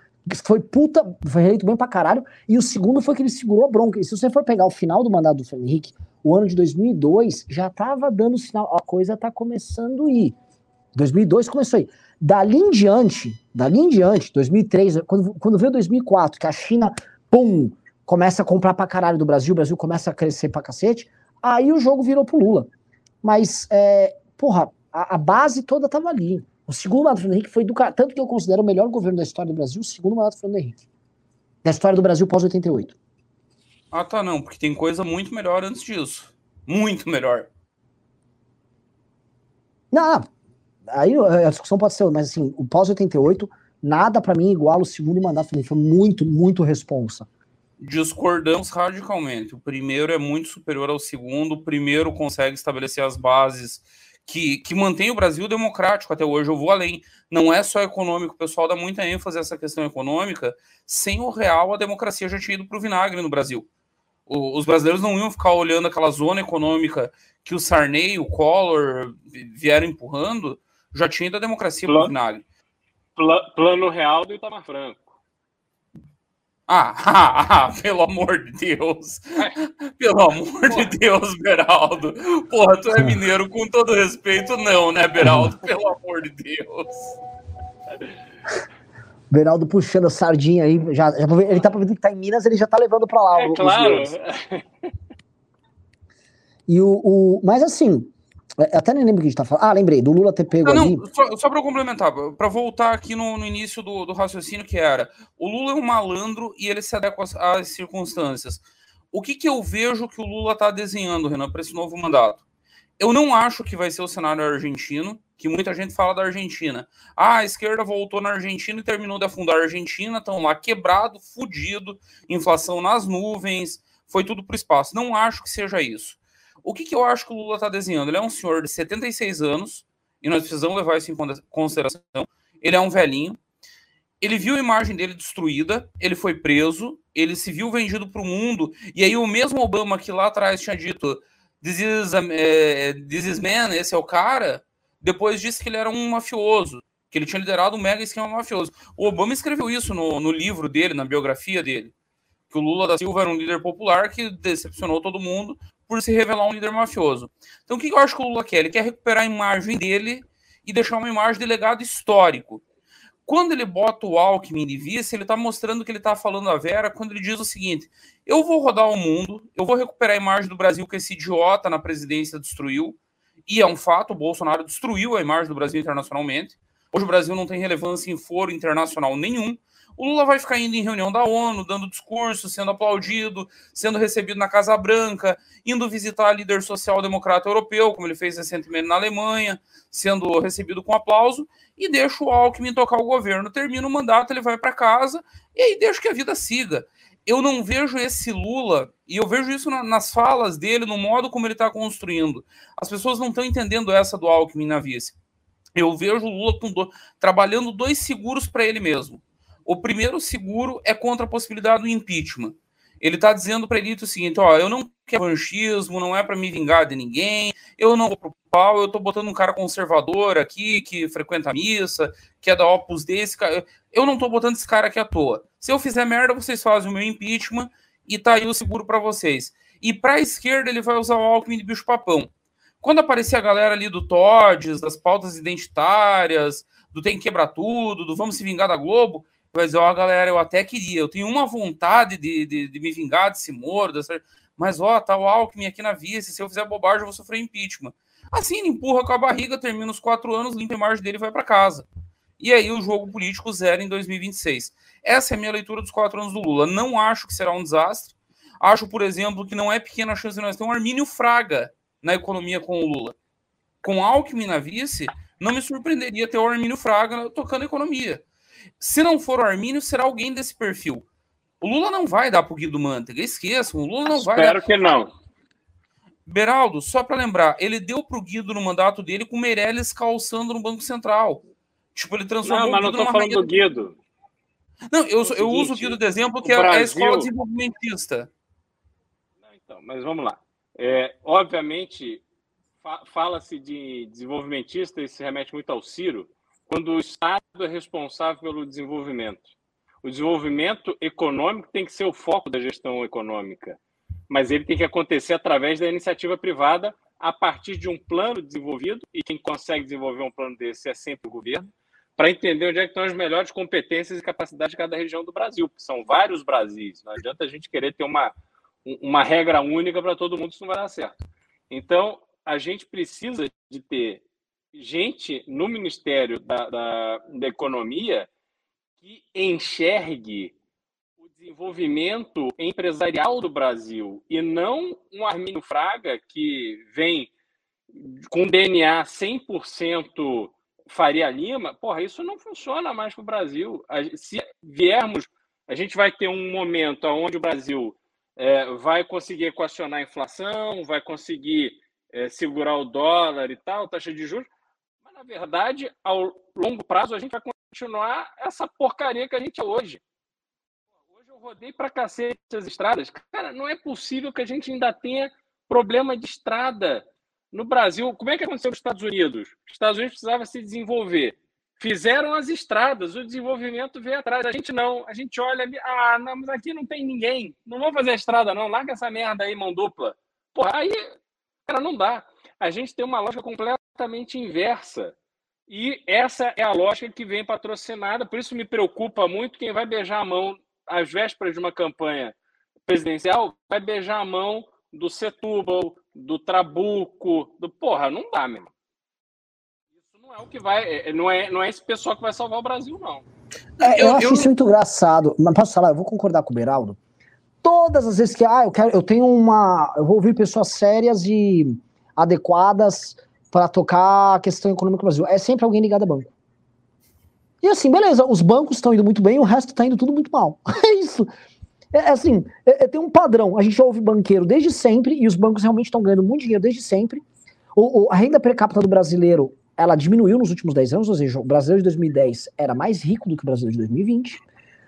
foi puta, foi eleito bem pra caralho, e o segundo foi que ele segurou a bronca. E se você for pegar o final do mandato do Fernando Henrique, o ano de 2002 já tava dando sinal, a coisa tá começando a ir. 2002 começou aí. Dali em diante, dali em diante, 2003, quando, quando veio 2004, que a China, pum, começa a comprar pra caralho do Brasil, o Brasil começa a crescer pra cacete, aí o jogo virou pro Lula. Mas é, porra, a, a base toda estava ali. O segundo mandato do Fernando Henrique foi do tanto que eu considero o melhor governo da história do Brasil, o segundo mandato do Fernando Henrique. Da história do Brasil pós-88. Ah, tá, não, porque tem coisa muito melhor antes disso. Muito melhor. Não, aí a discussão pode ser, mas assim, o pós-88, nada para mim iguala o segundo mandato do Fernando Henrique. Foi muito, muito responsa. Discordamos radicalmente. O primeiro é muito superior ao segundo. O primeiro consegue estabelecer as bases que, que mantém o Brasil democrático até hoje. Eu vou além. Não é só econômico, o pessoal dá muita ênfase a essa questão econômica. Sem o real, a democracia já tinha ido para o vinagre no Brasil. O, os brasileiros não iam ficar olhando aquela zona econômica que o Sarney, o Collor vieram empurrando, já tinha ido a democracia para o vinagre. Plano real do Itamar Franco. Ah, ah, [laughs] ah, pelo amor de Deus. [laughs] Pelo amor Porra. de Deus, Beraldo. Porra, tu é mineiro, com todo respeito, não, né, Beraldo? Pelo amor de Deus. Beraldo puxando a sardinha aí, já, já ele tá ver que tá em Minas, ele já tá levando pra lá. É claro. E o, o, mas assim, até nem lembro o que a gente tá falando. Ah, lembrei, do Lula ter pego ah, não, ali. Só, só para complementar, para voltar aqui no, no início do, do, raciocínio, que era: o Lula é um malandro e ele se adequa às, às circunstâncias. O que, que eu vejo que o Lula está desenhando, Renan, para esse novo mandato? Eu não acho que vai ser o cenário argentino, que muita gente fala da Argentina. Ah, a esquerda voltou na Argentina e terminou de afundar a Argentina, estão lá quebrado, fudido, inflação nas nuvens, foi tudo para o espaço. Não acho que seja isso. O que, que eu acho que o Lula está desenhando? Ele é um senhor de 76 anos, e nós precisamos levar isso em consideração. Ele é um velhinho. Ele viu a imagem dele destruída, ele foi preso, ele se viu vendido para o mundo, e aí o mesmo Obama que lá atrás tinha dito This is, uh, this is man, esse é o cara, depois disse que ele era um mafioso. que ele tinha liderado um mega esquema mafioso. O Obama escreveu isso no, no livro dele, na biografia dele, que o Lula da Silva era um líder popular que decepcionou todo mundo por se revelar um líder mafioso. Então, o que eu acho que o Lula quer? Ele quer recuperar a imagem dele e deixar uma imagem de legado histórico. Quando ele bota o Alckmin de vice, ele está mostrando que ele está falando a Vera quando ele diz o seguinte: eu vou rodar o mundo, eu vou recuperar a imagem do Brasil que esse idiota na presidência destruiu. E é um fato, o Bolsonaro destruiu a imagem do Brasil internacionalmente. Hoje o Brasil não tem relevância em foro internacional nenhum. O Lula vai ficar indo em reunião da ONU, dando discurso, sendo aplaudido, sendo recebido na Casa Branca, indo visitar líder social-democrata europeu, como ele fez recentemente na Alemanha, sendo recebido com aplauso, e deixa o Alckmin tocar o governo. Termina o mandato, ele vai para casa, e aí deixa que a vida siga. Eu não vejo esse Lula, e eu vejo isso na, nas falas dele, no modo como ele está construindo. As pessoas não estão entendendo essa do Alckmin na vice. Eu vejo o Lula do, trabalhando dois seguros para ele mesmo. O primeiro seguro é contra a possibilidade do impeachment. Ele está dizendo para a o seguinte: ó, eu não quero revanchismo, não é para me vingar de ninguém, eu não vou pro pau, eu estou botando um cara conservador aqui, que frequenta a missa, que é da Opus desse cara. Eu não estou botando esse cara aqui à toa. Se eu fizer merda, vocês fazem o meu impeachment e tá aí o seguro para vocês. E para a esquerda, ele vai usar o Alckmin de bicho-papão. Quando aparecer a galera ali do Todes, das pautas identitárias, do Tem que Quebrar Tudo, do Vamos Se Vingar da Globo, mas, ó, galera, eu até queria, eu tenho uma vontade de, de, de me vingar desse Moro, dessa... mas, ó, tá o Alckmin aqui na vice, se eu fizer bobagem, eu vou sofrer impeachment. Assim, ele empurra com a barriga, termina os quatro anos, limpa a imagem dele e vai para casa. E aí o jogo político zero em 2026. Essa é a minha leitura dos quatro anos do Lula. Não acho que será um desastre. Acho, por exemplo, que não é pequena a chance de nós ter um Armínio Fraga na economia com o Lula. Com Alckmin na vice, não me surpreenderia ter o Armínio Fraga tocando economia. Se não for o Armínio, será alguém desse perfil. O Lula não vai dar pro Guido Mantega, esqueçam, o Lula não vai Espero dar... que não. Beraldo, só para lembrar, ele deu pro Guido no mandato dele com o Meirelles calçando no Banco Central. Tipo, ele transformou não, mas não tô falando rainha... do Guido. Não, eu, eu uso o Guido de exemplo, que é Brasil... a escola desenvolvimentista. Não, então, mas vamos lá. É, obviamente, fa fala-se de desenvolvimentista e se remete muito ao Ciro, quando o Estado é responsável pelo desenvolvimento. O desenvolvimento econômico tem que ser o foco da gestão econômica, mas ele tem que acontecer através da iniciativa privada a partir de um plano desenvolvido, e quem consegue desenvolver um plano desse é sempre o governo, para entender onde é que estão as melhores competências e capacidades de cada região do Brasil, porque são vários Brasis. Não adianta a gente querer ter uma, uma regra única para todo mundo, isso não vai dar certo. Então, a gente precisa de ter gente no Ministério da, da, da Economia que enxergue o desenvolvimento empresarial do Brasil e não um Arminio Fraga que vem com DNA 100% Faria Lima. Porra, isso não funciona mais para o Brasil. Se viermos, a gente vai ter um momento onde o Brasil é, vai conseguir equacionar a inflação, vai conseguir é, segurar o dólar e tal, taxa de juros, na verdade, ao longo prazo, a gente vai continuar essa porcaria que a gente é hoje. Hoje eu rodei para cacete as estradas. Cara, não é possível que a gente ainda tenha problema de estrada no Brasil. Como é que aconteceu nos Estados Unidos? Os Estados Unidos precisavam se desenvolver. Fizeram as estradas, o desenvolvimento veio atrás. A gente não. A gente olha ali, ah, não, mas aqui não tem ninguém. Não vou fazer a estrada, não. Larga essa merda aí, mão dupla. Porra, aí, cara, não dá. A gente tem uma lógica completa exatamente inversa. E essa é a lógica que vem patrocinada, por isso me preocupa muito quem vai beijar a mão às vésperas de uma campanha presidencial, vai beijar a mão do Setúbal, do Trabuco, do porra, não dá mesmo. Isso não é o que vai, é, é, não é, não é esse pessoal que vai salvar o Brasil, não. É, eu, eu, acho eu... isso muito engraçado, mas posso falar, eu vou concordar com o Beraldo. Todas as vezes que ah, eu quero, eu tenho uma, eu vou ouvir pessoas sérias e adequadas para tocar a questão econômica do Brasil. É sempre alguém ligado a banco. E assim, beleza, os bancos estão indo muito bem, o resto está indo tudo muito mal. [laughs] É isso. É, é assim, é, é, tem um padrão. A gente ouve banqueiro desde sempre, e os bancos realmente estão ganhando muito dinheiro desde sempre. O, o, a renda per capita do brasileiro, ela diminuiu nos últimos 10 anos, ou seja, o brasileiro de 2010 era mais rico do que o brasileiro de 2020.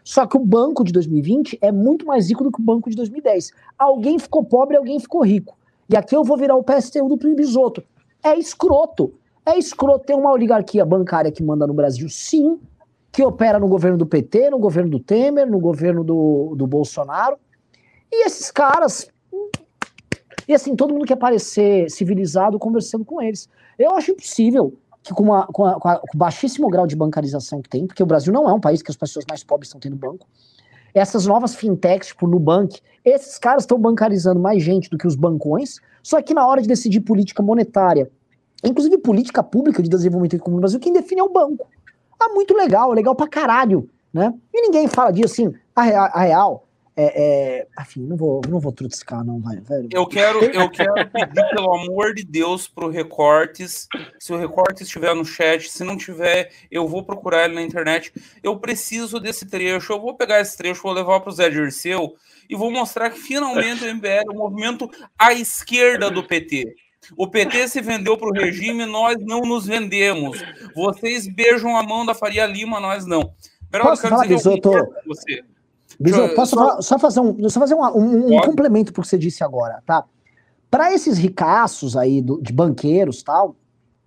Só que o banco de 2020 é muito mais rico do que o banco de 2010. Alguém ficou pobre, alguém ficou rico. E aqui eu vou virar o PSTU do Primo Bisotto. É escroto. É escroto ter uma oligarquia bancária que manda no Brasil, sim, que opera no governo do PT, no governo do Temer, no governo do, do Bolsonaro. E esses caras. E assim, todo mundo quer parecer civilizado conversando com eles. Eu acho impossível que com, uma, com, a, com, a, com o baixíssimo grau de bancarização que tem, porque o Brasil não é um país que as pessoas mais pobres estão tendo banco, essas novas fintechs, tipo Nubank, esses caras estão bancarizando mais gente do que os bancões, só que na hora de decidir política monetária, inclusive política pública de desenvolvimento econômico no Brasil, quem define é o banco. Ah, muito legal, legal pra caralho, né? E ninguém fala disso assim, a real, a real é, é, enfim, não vou, não vou trutiscar, não, vai, velho. Eu quero, [laughs] eu quero pedir, pelo amor de Deus, pro Recortes. Se o Recortes estiver no chat, se não tiver, eu vou procurar ele na internet. Eu preciso desse trecho. Eu vou pegar esse trecho, vou levar pro Zé Dirceu e vou mostrar que finalmente o MBL é um movimento à esquerda do PT. O PT se vendeu para o regime, nós não nos vendemos. Vocês beijam a mão da Faria Lima, nós não. Posso falar tô... você. Biso, posso só... só... fazer um, só fazer um, um, um complemento pro que você disse agora, tá? Para esses ricaços aí do, de banqueiros tal,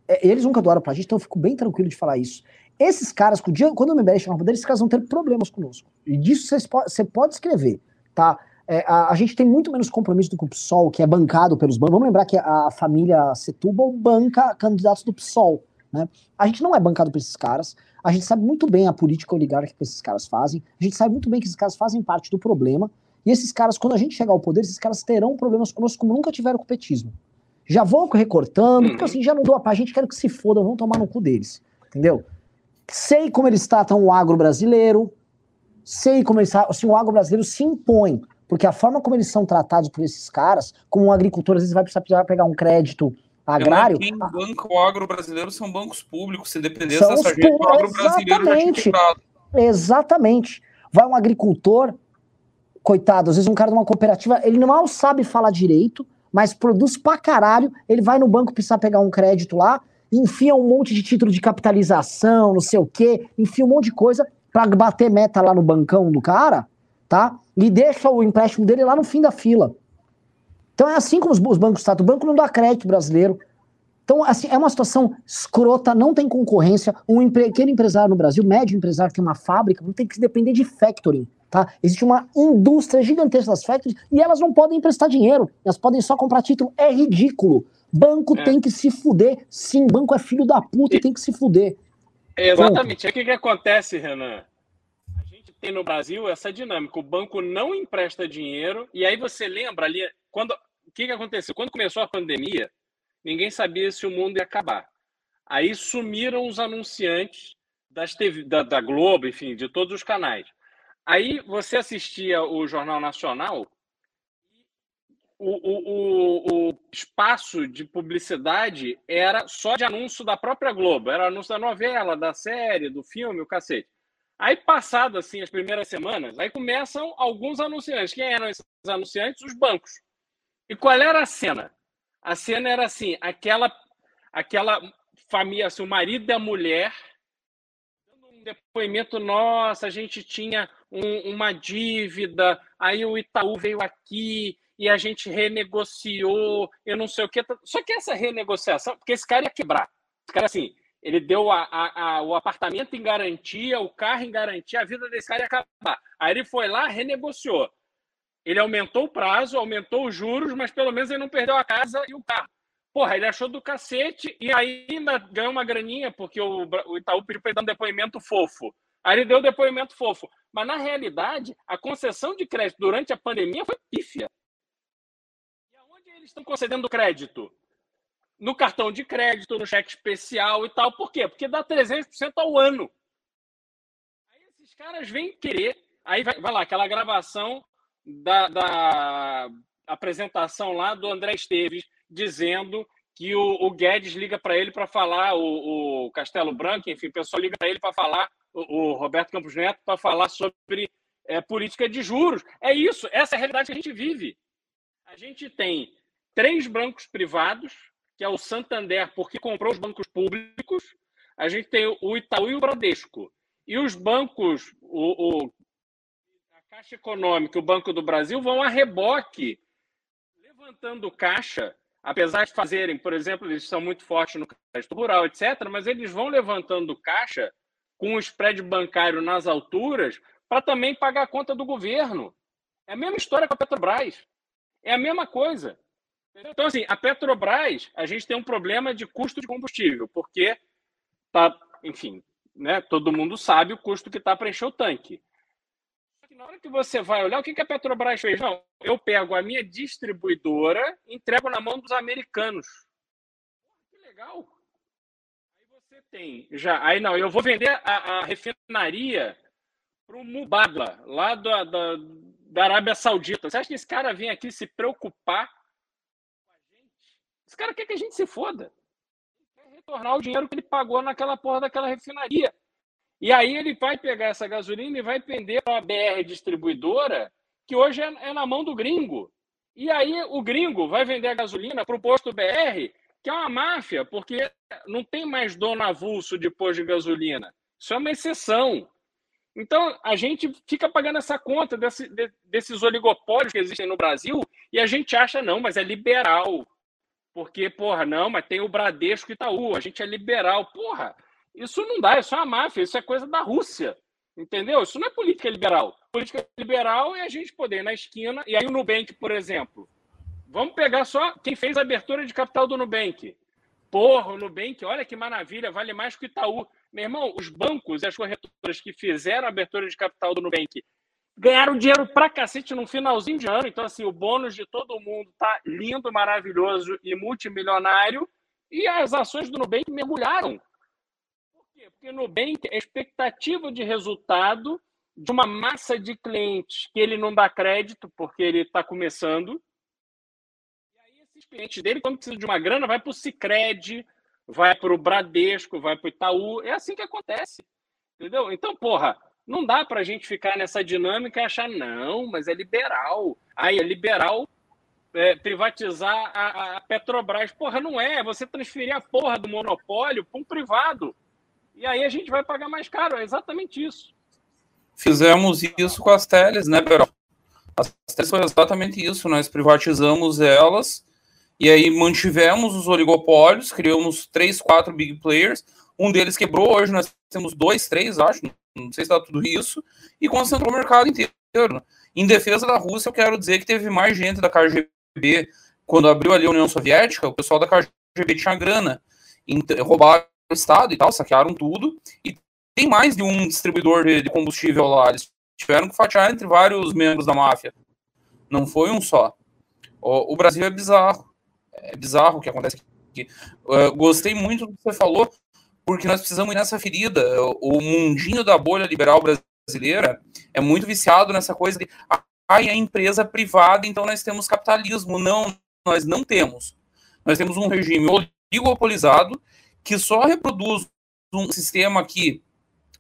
é, eles nunca doaram pra gente, então eu fico bem tranquilo de falar isso. Esses caras, quando o MBL no poder, esses caras vão ter problemas conosco. E disso você pode escrever, tá? É, a, a, gente tem muito menos compromisso do que o PSOL, que é bancado pelos bancos. Vamos lembrar que a, a família Setúbal banca candidatos do PSOL. Né? A gente não é bancado por esses caras. A gente sabe muito bem a política oligárquica que esses caras fazem. A gente sabe muito bem que esses caras fazem parte do problema. E esses caras, quando a gente chegar ao poder, esses caras terão problemas conosco como nunca tiveram com o petismo. Já vou recortando, porque uhum. assim, já não dou a paz, a gente quer que se fodam, vão tomar no cu deles. Entendeu? Sei como eles tratam o agro brasileiro, sei como eles assim, o agro brasileiro se impõe, porque a forma como eles são tratados por esses caras, como um agricultor, às vezes vai precisar pegar um crédito agrário. Quem banca o agro brasileiro são bancos públicos. Se dependesse são dessa gente, o agro brasileiro Exatamente. Exatamente. Vai um agricultor, coitado, às vezes um cara de uma cooperativa, ele mal sabe falar direito, mas produz pra caralho. Ele vai no banco precisar pegar um crédito lá, enfia um monte de título de capitalização, não sei o quê, enfia um monte de coisa para bater meta lá no bancão do cara, tá? E deixa o empréstimo dele lá no fim da fila. Então é assim como os, bancos tratam. O banco não dá crédito brasileiro. Então, assim, é uma situação escrota, não tem concorrência. Um empre pequeno empresário no Brasil, médio empresário que tem uma fábrica, não tem que depender de factoring. Tá? Existe uma indústria gigantesca das factories e elas não podem emprestar dinheiro, elas podem só comprar título. É ridículo. Banco é. tem que se fuder. Sim, banco é filho da puta e tem que se fuder. Exatamente. É o que, que acontece, Renan? A gente tem no Brasil essa dinâmica. O banco não empresta dinheiro, e aí você lembra ali, quando o que, que aconteceu? Quando começou a pandemia, ninguém sabia se o mundo ia acabar. Aí sumiram os anunciantes das TV, da, da Globo, enfim, de todos os canais. Aí você assistia o Jornal Nacional, o, o, o, espaço de publicidade era só de anúncio da própria Globo, era anúncio da novela, da série, do filme, o cacete. Aí, passado assim as primeiras semanas, aí começam alguns anunciantes. Quem eram esses anunciantes? Os bancos. E qual era a cena? A cena era assim, aquela aquela família, assim, o marido e a mulher dando um depoimento, nossa, a gente tinha um, uma dívida, aí o Itaú veio aqui e a gente renegociou, eu não sei o que. Só que essa renegociação, porque esse cara ia quebrar. Esse cara, assim, ele deu a, a, a, o apartamento em garantia, o carro em garantia, a vida desse cara ia acabar. Aí ele foi lá, renegociou. Ele aumentou o prazo, aumentou os juros, mas pelo menos ele não perdeu a casa e o carro. Porra, ele achou do cacete e ainda ganhou uma graninha, porque o, o Itaú pediu para ele dar um depoimento fofo. Aí ele deu o depoimento fofo. Mas, na realidade, a concessão de crédito durante a pandemia foi pífia. E aonde eles estão concedendo crédito? No cartão de crédito, no cheque especial e tal. Por quê? Porque dá 300% ao ano. Aí esses caras vêm querer. Aí vai, vai lá, aquela gravação da, da apresentação lá do André Esteves dizendo que o, o Guedes liga para ele para falar, o, o, Castelo Branco, enfim, o pessoal liga para ele para falar, o, o, Roberto Campos Neto, para falar sobre é, política de juros. É isso, essa é a realidade que a gente vive. A gente tem três bancos privados, que é o Santander, porque comprou os bancos públicos, a gente tem o Itaú e o Bradesco. E os bancos, o, o Caixa Econômica e o Banco do Brasil vão a reboque, levantando caixa. apesar de fazerem, por exemplo, eles são muito fortes no crédito rural, etc., mas eles vão levantando caixa com o spread bancário nas alturas para também pagar a conta do governo. É a mesma história com a Petrobras. É a mesma coisa. Então, assim, a Petrobras, a gente tem um problema de custo de combustível, porque tá, enfim, né, todo mundo sabe o custo que está para encher o tanque. Na hora que você vai olhar, o que, que a Petrobras fez? Não, eu pego a minha distribuidora e entrego na mão dos americanos. Que legal. Aí você tem já. Aí não, eu vou vender a, a refinaria para o Mubadla, lá da, da, da Arábia Saudita. Você acha que esse cara vem aqui se preocupar com a gente? Esse cara quer que a gente se foda. Ele quer retornar o dinheiro que ele pagou naquela porra daquela refinaria. E aí ele vai pegar essa gasolina e vai vender para a BR distribuidora, que hoje é, é, na mão do gringo. E aí o gringo vai vender a gasolina para o posto BR, que é uma máfia, porque não tem mais dono avulso de posto de gasolina. Isso é uma exceção. Então, a gente fica pagando essa conta desse, de, desses oligopólios que existem no Brasil e a gente acha, não, mas é liberal. Porque, porra, não, mas tem o Bradesco e Itaú, a gente é liberal. Porra, isso não dá, isso é uma máfia, isso é coisa da Rússia. Entendeu? Isso não é política liberal. Política liberal é a gente poder ir na esquina. E aí o Nubank, por exemplo. Vamos pegar só quem fez a abertura de capital do Nubank. Porra, o Nubank, olha que maravilha, vale mais que o Itaú. Meu irmão, os bancos e as corretoras que fizeram a abertura de capital do Nubank ganharam dinheiro pra cacete no finalzinho de ano. Então, assim, o bônus de todo mundo tá lindo, maravilhoso e multimilionário. E as ações do Nubank mergulharam. No Nubank é expectativa de resultado de uma massa de clientes que ele não dá crédito porque ele está começando. E aí esses clientes dele, quando precisa de uma grana, vai para o Cicred, vai para o Bradesco, vai para o Itaú. É assim que acontece. Entendeu? Então, porra, não dá para a gente ficar nessa dinâmica e achar, não, mas é liberal. Aí é liberal é, privatizar a, a, Petrobras. Porra, não é. É você transferir a porra do monopólio para um privado. E aí a gente vai pagar mais caro, é exatamente isso. Fizemos isso com as teles, né, Berol? As teles foi exatamente isso, nós privatizamos elas e aí mantivemos os oligopólios, criamos três, quatro big players, um deles quebrou, hoje nós temos dois, três, acho, não sei se dá tudo isso, e concentrou o mercado inteiro. Em defesa da Rússia, eu quero dizer que teve mais gente da KGB, quando abriu ali a União Soviética, o pessoal da KGB tinha grana, roubaram Estado e tal, saquearam tudo, e tem mais de um distribuidor de, de combustível lá. Eles tiveram que fatiar entre vários membros da máfia. Não foi um só. O, o Brasil é bizarro. É bizarro o que acontece aqui. Uh, gostei muito do que você falou, porque nós precisamos ir nessa ferida. O mundinho da bolha liberal brasileira é muito viciado nessa coisa de ah, é empresa privada, então nós temos capitalismo. Não, nós não temos. Nós temos um regime oligopolizado que só reproduz um sistema aqui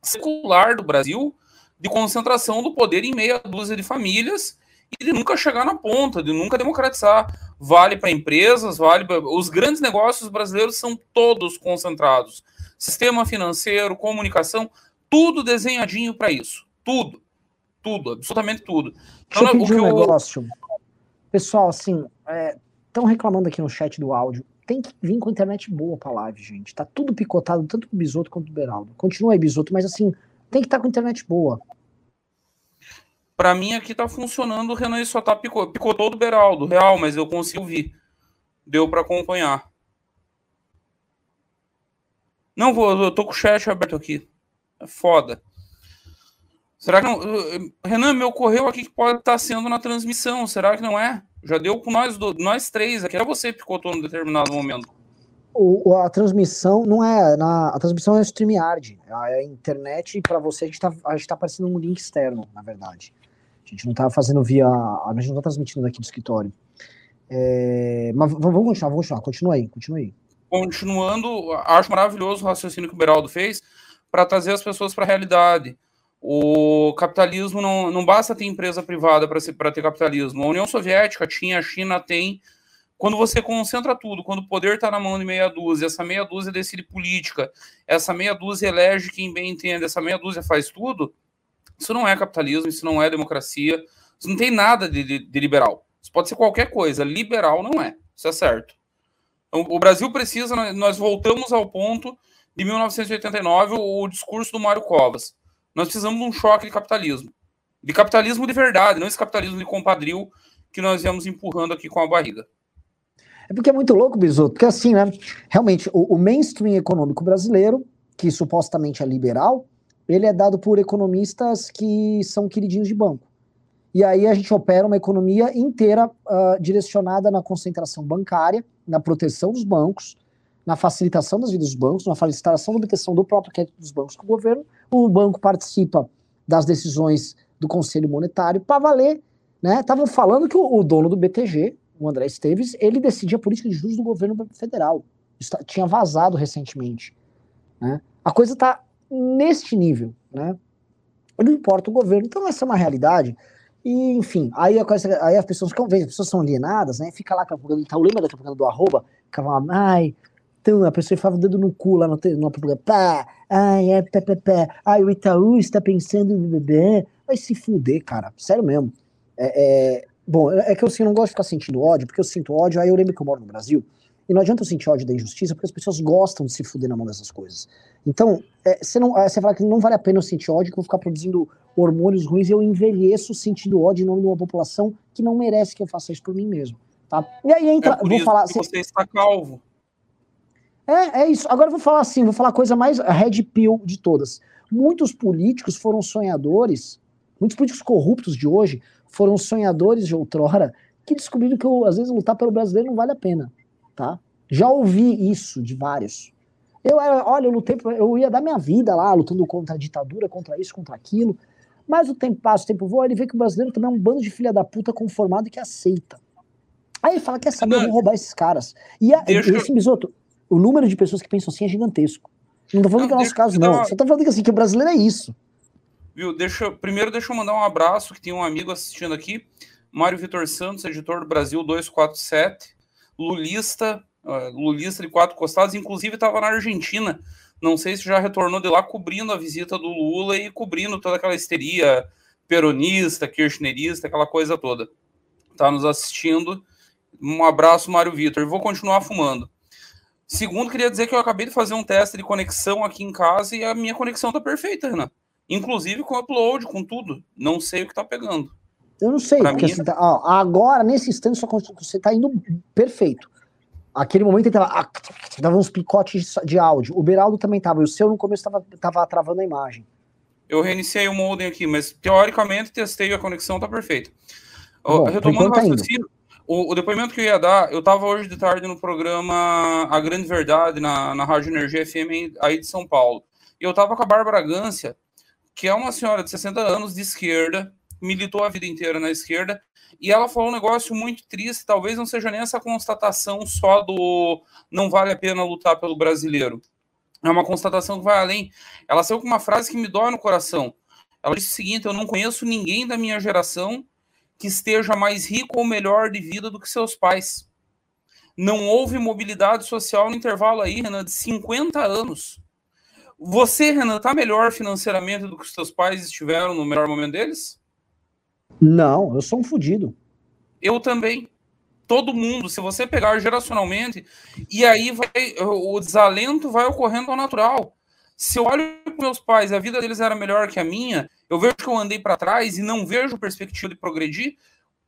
secular do Brasil de concentração do poder em meia dúzia de famílias e de nunca chegar na ponta, de nunca democratizar. Vale para empresas, vale pra... os grandes negócios brasileiros são todos concentrados. Sistema financeiro, comunicação, tudo desenhadinho para isso. Tudo. Tudo, absolutamente tudo. Então, Deixa eu pedir um eu... negócio. Pessoal, assim, estão é, reclamando aqui no chat do áudio tem que vir com internet boa pra live, gente. Tá tudo picotado, tanto pro Bisoto quanto pro Beraldo. Continua aí, Bisoto, mas assim, tem que estar tá com internet boa. Pra mim aqui tá funcionando, o Renan só tá picotou, picotou do Beraldo, real, mas eu consigo vir. Deu para acompanhar. Não vou, eu tô com o chat aberto aqui. É foda. Será que não. Renan, me ocorreu aqui que pode estar tá sendo na transmissão. Será que não é? Já deu com nós, do, nós três aqui. Era você que picotou num determinado momento. O, a transmissão não é. Na, a transmissão é StreamYard. É a internet, para você, a gente, tá, a gente tá aparecendo um link externo, na verdade. A gente não tá fazendo via. A gente não tá transmitindo daqui do escritório. É, mas vamos continuar, vamos continuar. Continua aí, continua aí. Continuando, acho maravilhoso o raciocínio que o Beraldo fez para trazer as pessoas para a realidade. O capitalismo não, não basta ter empresa privada para ter capitalismo. A União Soviética tinha, a China tem. Quando você concentra tudo, quando o poder está na mão de meia dúzia, essa meia dúzia decide política, essa meia dúzia elege quem bem entende, essa meia dúzia faz tudo, isso não é capitalismo, isso não é democracia, isso não tem nada de, de, de liberal. Isso pode ser qualquer coisa, liberal não é, isso é certo. Então, o Brasil precisa, nós voltamos ao ponto de 1989, o discurso do Mário Covas. Nós precisamos de um choque de capitalismo. De capitalismo de verdade, não esse capitalismo de compadril que nós viemos empurrando aqui com a barriga. É porque é muito louco, Bisoto, porque assim, né? Realmente, o, o mainstream econômico brasileiro, que supostamente é liberal, ele é dado por economistas que são queridinhos de banco. E aí a gente opera uma economia inteira uh, direcionada na concentração bancária, na proteção dos bancos, na facilitação das vidas dos bancos, na facilitação da obtenção do próprio crédito dos bancos com o governo. O banco participa das decisões do Conselho Monetário para valer. Estavam né? falando que o, o, dono do BTG, o André Esteves, ele decidia a política de juros do governo federal. Isso tá, tinha vazado recentemente. Né? A coisa está neste nível. Né? Não importa o governo. Então, essa é uma realidade. E, enfim, aí, coisa, aí as pessoas ficam vendo, as pessoas são alienadas, né? Fica lá, tá, lembra da propaganda do arroba? Ficava lá, ai, então a pessoa enfiava o dedo no cu lá no, no propaganda, pá, ai, é, pé, pé, pé, ai, o Itaú está pensando no bebê. Vai se fuder, cara, sério mesmo. É, é, bom, é que eu assim, não gosto de ficar sentindo ódio, porque eu sinto ódio, aí eu lembro que eu moro no Brasil, e não adianta eu sentir ódio da injustiça, porque as pessoas gostam de se fuder na mão dessas coisas. Então, é, você, não, é, você fala que não vale a pena eu sentir ódio, que eu vou ficar produzindo hormônios ruins e eu envelheço sentindo ódio em nome de uma população que não merece que eu faça isso por mim mesmo. Tá? E aí entra. É vou falar você está calvo. É, é isso. Agora eu vou falar assim, vou falar a coisa mais red pill de todas. Muitos políticos foram sonhadores, muitos políticos corruptos de hoje foram sonhadores de outrora que descobriram que às vezes lutar pelo brasileiro não vale a pena, tá? Já ouvi isso de vários. Eu era, olha, eu lutei, eu ia dar minha vida lá, lutando contra a ditadura, contra isso, contra aquilo. Mas o tempo passa, o tempo voa, ele vê que o brasileiro também é um bando de filha da puta conformado e que aceita. Aí ele fala, quer saber, eu vou roubar esses caras. E a, esse bisoto, o número de pessoas que pensam assim é gigantesco. Não tô falando não, que é o nosso caso, não. Uma... Só tô falando que, assim, que o brasileiro é isso. Viu, deixa, primeiro deixa eu mandar um abraço, que tem um amigo assistindo aqui, Mário Vitor Santos, editor do Brasil 247, lulista, uh, lulista de quatro costados, inclusive estava na Argentina, não sei se já retornou de lá cobrindo a visita do Lula e cobrindo toda aquela histeria peronista, kirchnerista, aquela coisa toda. Tá nos assistindo. Um abraço, Mário Vitor. Vou continuar fumando. Segundo, queria dizer que eu acabei de fazer um teste de conexão aqui em casa e a minha conexão tá perfeita, Renan. Inclusive com upload, com tudo. Não sei o que tá pegando. Eu não sei, pra porque mim... tá, ó, agora, nesse instante, só você tá indo perfeito. Aquele momento ele tava, ah, tava uns picotes de áudio. O Beraldo também tava, e o seu no começo tava, tava travando a imagem. Eu reiniciei o modem aqui, mas teoricamente testei a conexão, tá perfeita. Bom, Retomando o tá raciocínio, o, o, depoimento que eu ia dar, eu estava hoje de tarde no programa A Grande Verdade, na, na Rádio Energia FM, aí de São Paulo. E eu estava com a Bárbara Gância, que é uma senhora de 60 anos, de esquerda, militou a vida inteira na esquerda, e ela falou um negócio muito triste, talvez não seja nem essa constatação só do não vale a pena lutar pelo brasileiro. É uma constatação que vai além. Ela saiu com uma frase que me dói no coração. Ela disse o seguinte: Eu não conheço ninguém da minha geração que esteja mais rico ou melhor de vida do que seus pais. Não houve mobilidade social no intervalo aí, Renan, de 50 anos. Você, Renan, está melhor financeiramente do que os seus pais estiveram no melhor momento deles? Não, eu sou um fodido. Eu também. Todo mundo, se você pegar geracionalmente, e aí vai, o desalento vai ocorrendo ao natural. Se eu olho para meus pais, a vida deles era melhor que a minha, eu vejo que eu andei para trás e não vejo perspectiva de progredir,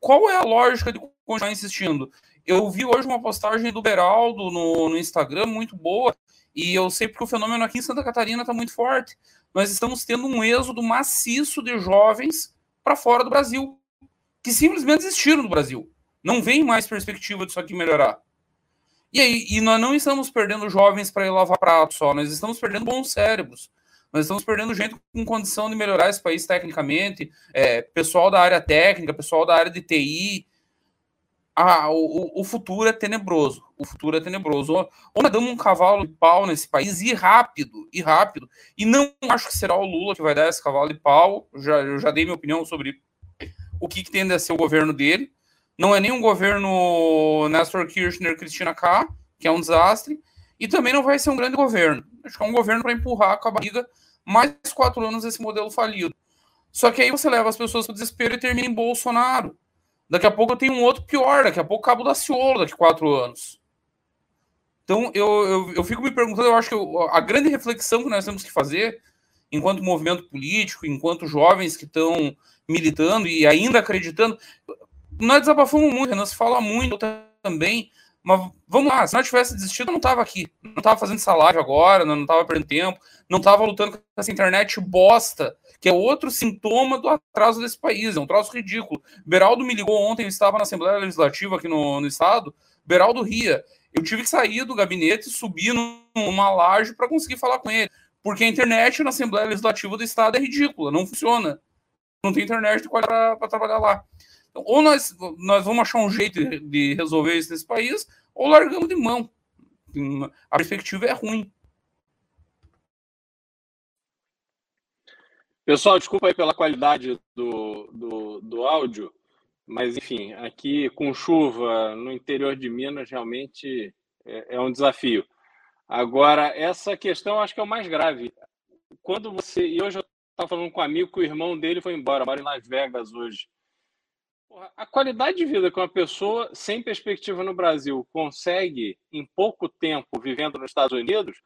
qual é a lógica de continuar insistindo? Eu vi hoje uma postagem do Beraldo no, no Instagram muito boa, e eu sei porque o fenômeno aqui em Santa Catarina está muito forte. Nós estamos tendo um êxodo maciço de jovens para fora do Brasil, que simplesmente desistiram do Brasil. Não vem mais perspectiva disso aqui melhorar. E aí, e nós não estamos perdendo jovens para ir lavar prato só, nós estamos perdendo bons cérebros. Nós estamos perdendo gente com condição de melhorar esse país tecnicamente, é, pessoal da área técnica, pessoal da área de TI. Ah, o, o futuro é tenebroso. O futuro é tenebroso. Ou nós damos um cavalo de pau nesse país e rápido, e rápido. E não acho que será o Lula que vai dar esse cavalo de pau. Já, eu já dei minha opinião sobre o que, que tende a ser o governo dele. Não é nem um governo Nestor Kirchner, Cristina K, que é um desastre. E também não vai ser um grande governo. Acho que é um governo para empurrar com a barriga mais quatro anos esse modelo falido. Só que aí você leva as pessoas para o desespero e termina em Bolsonaro. Daqui a pouco eu tenho um outro pior, daqui a pouco Cabo da Ciolo, daqui a quatro anos. Então, eu, eu, eu fico me perguntando, eu acho que eu, a grande reflexão que nós temos que fazer, enquanto movimento político, enquanto jovens que estão militando e ainda acreditando, nós desabafamos muito, nós fala muito também, mas vamos lá, se nós tivesse desistido, eu não estava aqui, não estava fazendo essa live agora, não estava perdendo tempo, não estava lutando com essa internet bosta, que é outro sintoma do atraso desse país, é um troço ridículo. Beraldo me ligou ontem, eu estava na Assembleia Legislativa aqui no, no estado, Beraldo ria. Eu tive que sair do gabinete e subir numa laje para conseguir falar com ele. Porque a internet na Assembleia Legislativa do Estado é ridícula, não funciona. Não tem internet para trabalhar lá. Ou nós, nós vamos achar um jeito de resolver isso nesse país, ou largamos de mão. A perspectiva é ruim. Pessoal, desculpa aí pela qualidade do, do, do áudio. Mas, enfim, aqui com chuva no interior de Minas, realmente é, é um desafio. Agora, essa questão acho que é o mais grave. Quando você. E hoje eu estava falando com um amigo que o irmão dele foi embora, mora em Las Vegas hoje. A qualidade de vida que uma pessoa sem perspectiva no Brasil consegue em pouco tempo vivendo nos Estados Unidos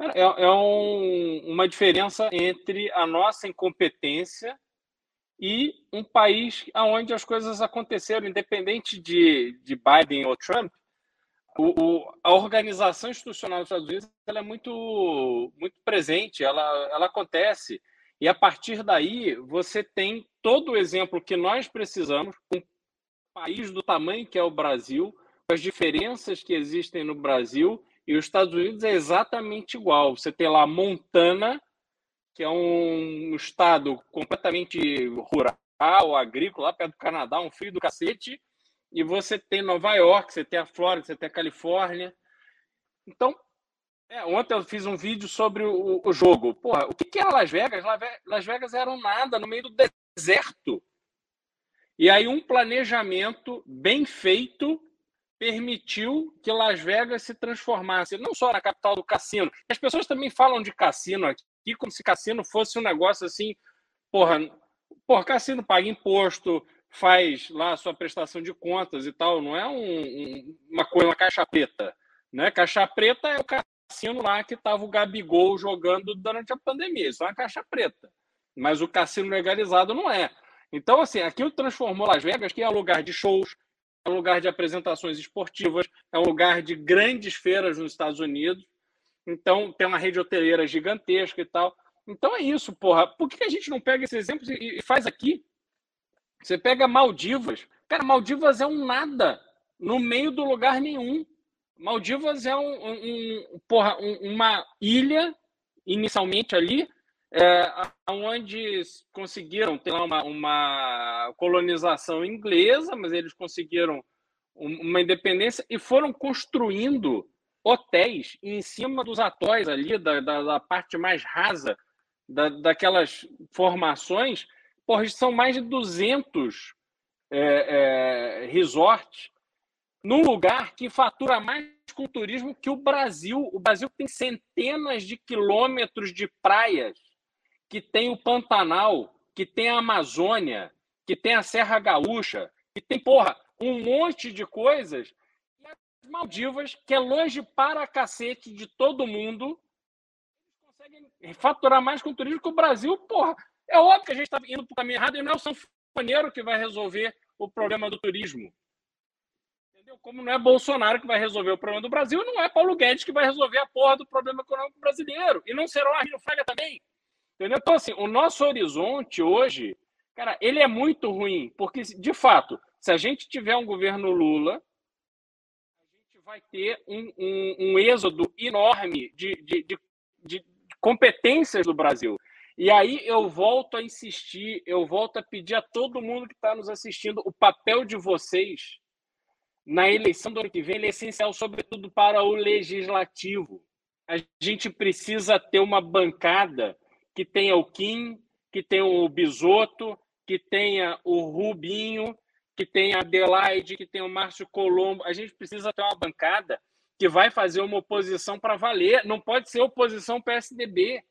é, é um, uma diferença entre a nossa incompetência e um país onde as coisas aconteceram, independente de, de Biden ou Trump, o, o, a organização institucional dos Estados Unidos ela é muito, muito presente, ela, ela acontece. E a partir daí, você tem todo o exemplo que nós precisamos, um país do tamanho que é o Brasil, as diferenças que existem no Brasil, e os Estados Unidos é exatamente igual. Você tem lá Montana, que é um estado completamente rural, agrícola, lá perto do Canadá, um frio do cacete, e você tem Nova York, você tem a Flórida, você tem a Califórnia. Então, é, ontem eu fiz um vídeo sobre o, o jogo. Porra, o que, que era Las Vegas? Las Vegas era um nada, no meio do deserto. E aí um planejamento bem feito permitiu que Las Vegas se transformasse não só na capital do cassino. As pessoas também falam de cassino aqui aqui como se cassino fosse um negócio assim, porra, porra, cassino paga imposto, faz lá a sua prestação de contas e tal, não é um, um, uma coisa, uma caixa preta, né? Caixa preta é o cassino lá que tava o Gabigol jogando durante a pandemia, isso é uma caixa preta. Mas o cassino legalizado não é. Então, assim, aquilo transformou Las Vegas, que é lugar de shows, é lugar de apresentações esportivas, é um lugar de grandes feiras nos Estados Unidos, então, tem uma rede hoteleira gigantesca e tal. Então é isso, porra. Por que a gente não pega esses exemplos e faz aqui? Você pega Maldivas. Cara, Maldivas é um nada no meio do lugar nenhum. Maldivas é um, um, porra, um, uma ilha, inicialmente ali, é, onde conseguiram ter uma, uma colonização inglesa, mas eles conseguiram uma independência e foram construindo hotéis em cima dos atóis ali, da, da, da parte mais rasa da, daquelas formações. Porra, são mais de 200 é, é, resorts num lugar que fatura mais com turismo que o Brasil. O Brasil tem centenas de quilômetros de praias, que tem o Pantanal, que tem a Amazônia, que tem a Serra Gaúcha, que tem, porra, um monte de coisas Maldivas, que é longe para cacete de todo mundo, conseguem faturar mais com turismo que o Brasil, porra. É óbvio que a gente está indo para o caminho errado e não é o sanfoneiro que vai resolver o problema do turismo. Entendeu? Como não é Bolsonaro que vai resolver o problema do Brasil, não é Paulo Guedes que vai resolver a porra do problema econômico brasileiro. E não será o Arlindo Fraga também. Entendeu? Então, assim, o nosso horizonte hoje, cara, ele é muito ruim. Porque, de fato, se a gente tiver um governo Lula, vai ter um, um, um êxodo enorme de, de, de, de competências do Brasil. E aí eu volto a insistir, eu volto a pedir a todo mundo que está nos assistindo, o papel de vocês na eleição do ano que vem é essencial, sobretudo para o legislativo. A gente precisa ter uma bancada que tenha o Kim, que tenha o Bisoto, que tenha o Rubinho, que tem a Adelaide, que tem o Márcio Colombo. A gente precisa ter uma bancada que vai fazer uma oposição para valer. Não pode ser oposição PSDB.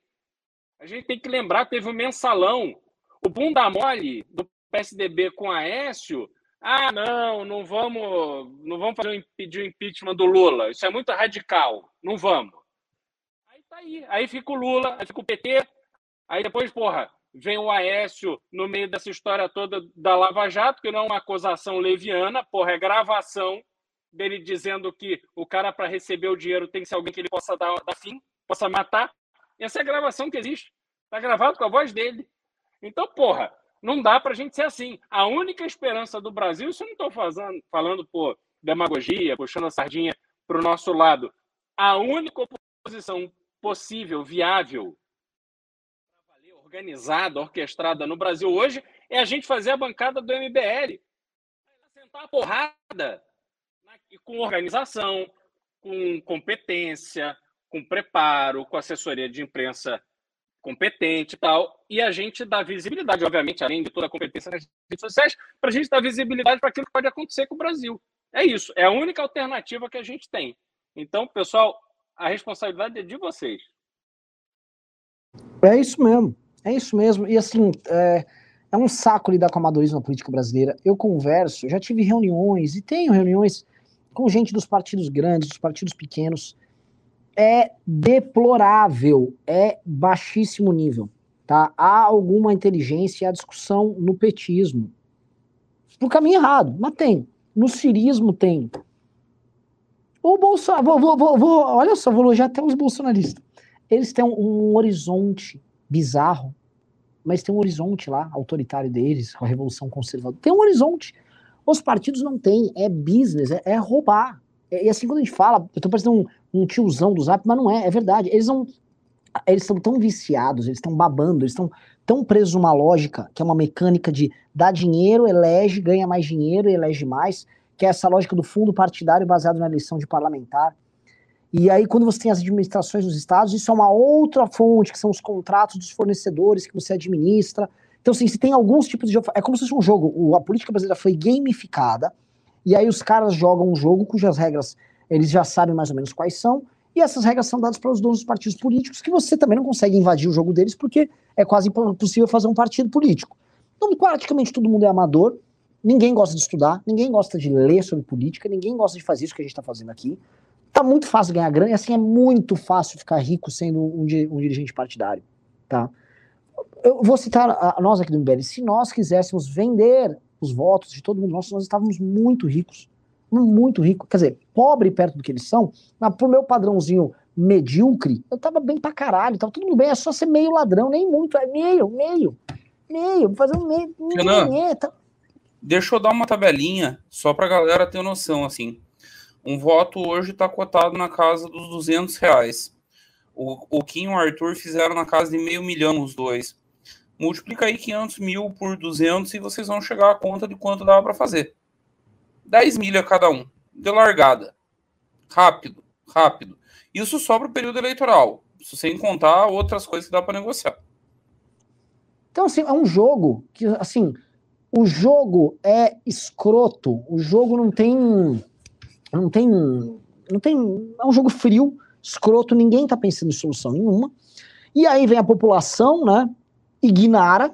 A gente tem que lembrar, teve o um mensalão. O bunda mole do PSDB com Aécio, Ah, não, não vamos, não vamos fazer um, pedir o impeachment do Lula. Isso é muito radical. Não vamos. Aí tá aí. Aí fica o Lula, aí fica o PT. Aí depois, porra, vem o Aécio no meio dessa história toda da Lava Jato, que não é uma acusação leviana, porra, é gravação dele dizendo que o cara, para receber o dinheiro, tem que ser alguém que ele possa dar, dar fim, possa matar. Essa é a gravação que existe. Tá gravado com a voz dele. Então, porra, não dá para a gente ser assim. A única esperança do Brasil, isso eu não estou falando por demagogia, puxando a sardinha para o nosso lado. A única oposição possível, viável, organizada, orquestrada no Brasil hoje é a gente fazer a bancada do MBL. Sentar a porrada com organização, com competência, com preparo, com assessoria de imprensa competente e tal, e a gente dá visibilidade, obviamente, além de toda a competência nas redes sociais, para a gente dar visibilidade para aquilo que pode acontecer com o Brasil. É isso, é a única alternativa que a gente tem. Então, pessoal, a responsabilidade é de vocês. É isso mesmo, é isso mesmo. E assim, é, é um saco lidar com amadorismo na política brasileira. Eu converso, já tive reuniões e tenho reuniões com gente dos partidos grandes, dos partidos pequenos, é deplorável, é baixíssimo nível. Tá? Há alguma inteligência há discussão no petismo. No caminho errado, mas tem. No cirismo tem. O Bolsonaro, vou, vou, vou, vou, olha só, vou elogiar até os bolsonaristas. Eles têm um, um horizonte bizarro, mas tem um horizonte lá, autoritário deles, com a Revolução Conservadora. Tem um horizonte. Os partidos não têm, é business, é, é roubar. E assim, quando a gente fala, eu tô parecendo um, um tiozão do zap, mas não é, é verdade. Eles não. Eles estão tão viciados, eles estão babando, eles estão tão presos numa lógica, que é uma mecânica de dar dinheiro, elege, ganha mais dinheiro elege mais, que é essa lógica do fundo partidário baseado na eleição de parlamentar. E aí, quando você tem as administrações dos estados, isso é uma outra fonte, que são os contratos dos fornecedores que você administra. Então, assim, se tem alguns tipos de. É como se fosse um jogo. A política brasileira foi gamificada, e aí os caras jogam um jogo cujas regras eles já sabem mais ou menos quais são, e essas regras são dadas para os donos dos partidos políticos, que você também não consegue invadir o jogo deles, porque é quase impossível fazer um partido político. Então, praticamente todo mundo é amador, ninguém gosta de estudar, ninguém gosta de ler sobre política, ninguém gosta de fazer isso que a gente está fazendo aqui. Tá muito fácil ganhar grana, e assim é muito fácil ficar rico sendo um, um dirigente partidário, tá? Eu vou citar a, a nós aqui do MBL, se nós quiséssemos vender os votos de todo mundo, nós, nós estávamos muito ricos muito rico, quer dizer, pobre perto do que eles são, mas pro meu padrãozinho medíocre, eu tava bem pra caralho, tava tudo bem, é só ser meio ladrão, nem muito, é meio, meio, meio, fazer um meio, meio tá... Deixa eu dar uma tabelinha, só pra galera ter noção, assim, um voto hoje tá cotado na casa dos 200 reais, o, o Kim e o Arthur fizeram na casa de meio milhão os dois, multiplica aí 500 mil por 200 e vocês vão chegar à conta de quanto dava para fazer. 10 milha cada um, de largada. Rápido, rápido. Isso só para o período eleitoral, sem contar outras coisas que dá para negociar. Então, assim, é um jogo que, assim, o jogo é escroto, o jogo não tem. Não tem. Não tem. É um jogo frio, escroto, ninguém tá pensando em solução nenhuma. E aí vem a população, né? Ignara,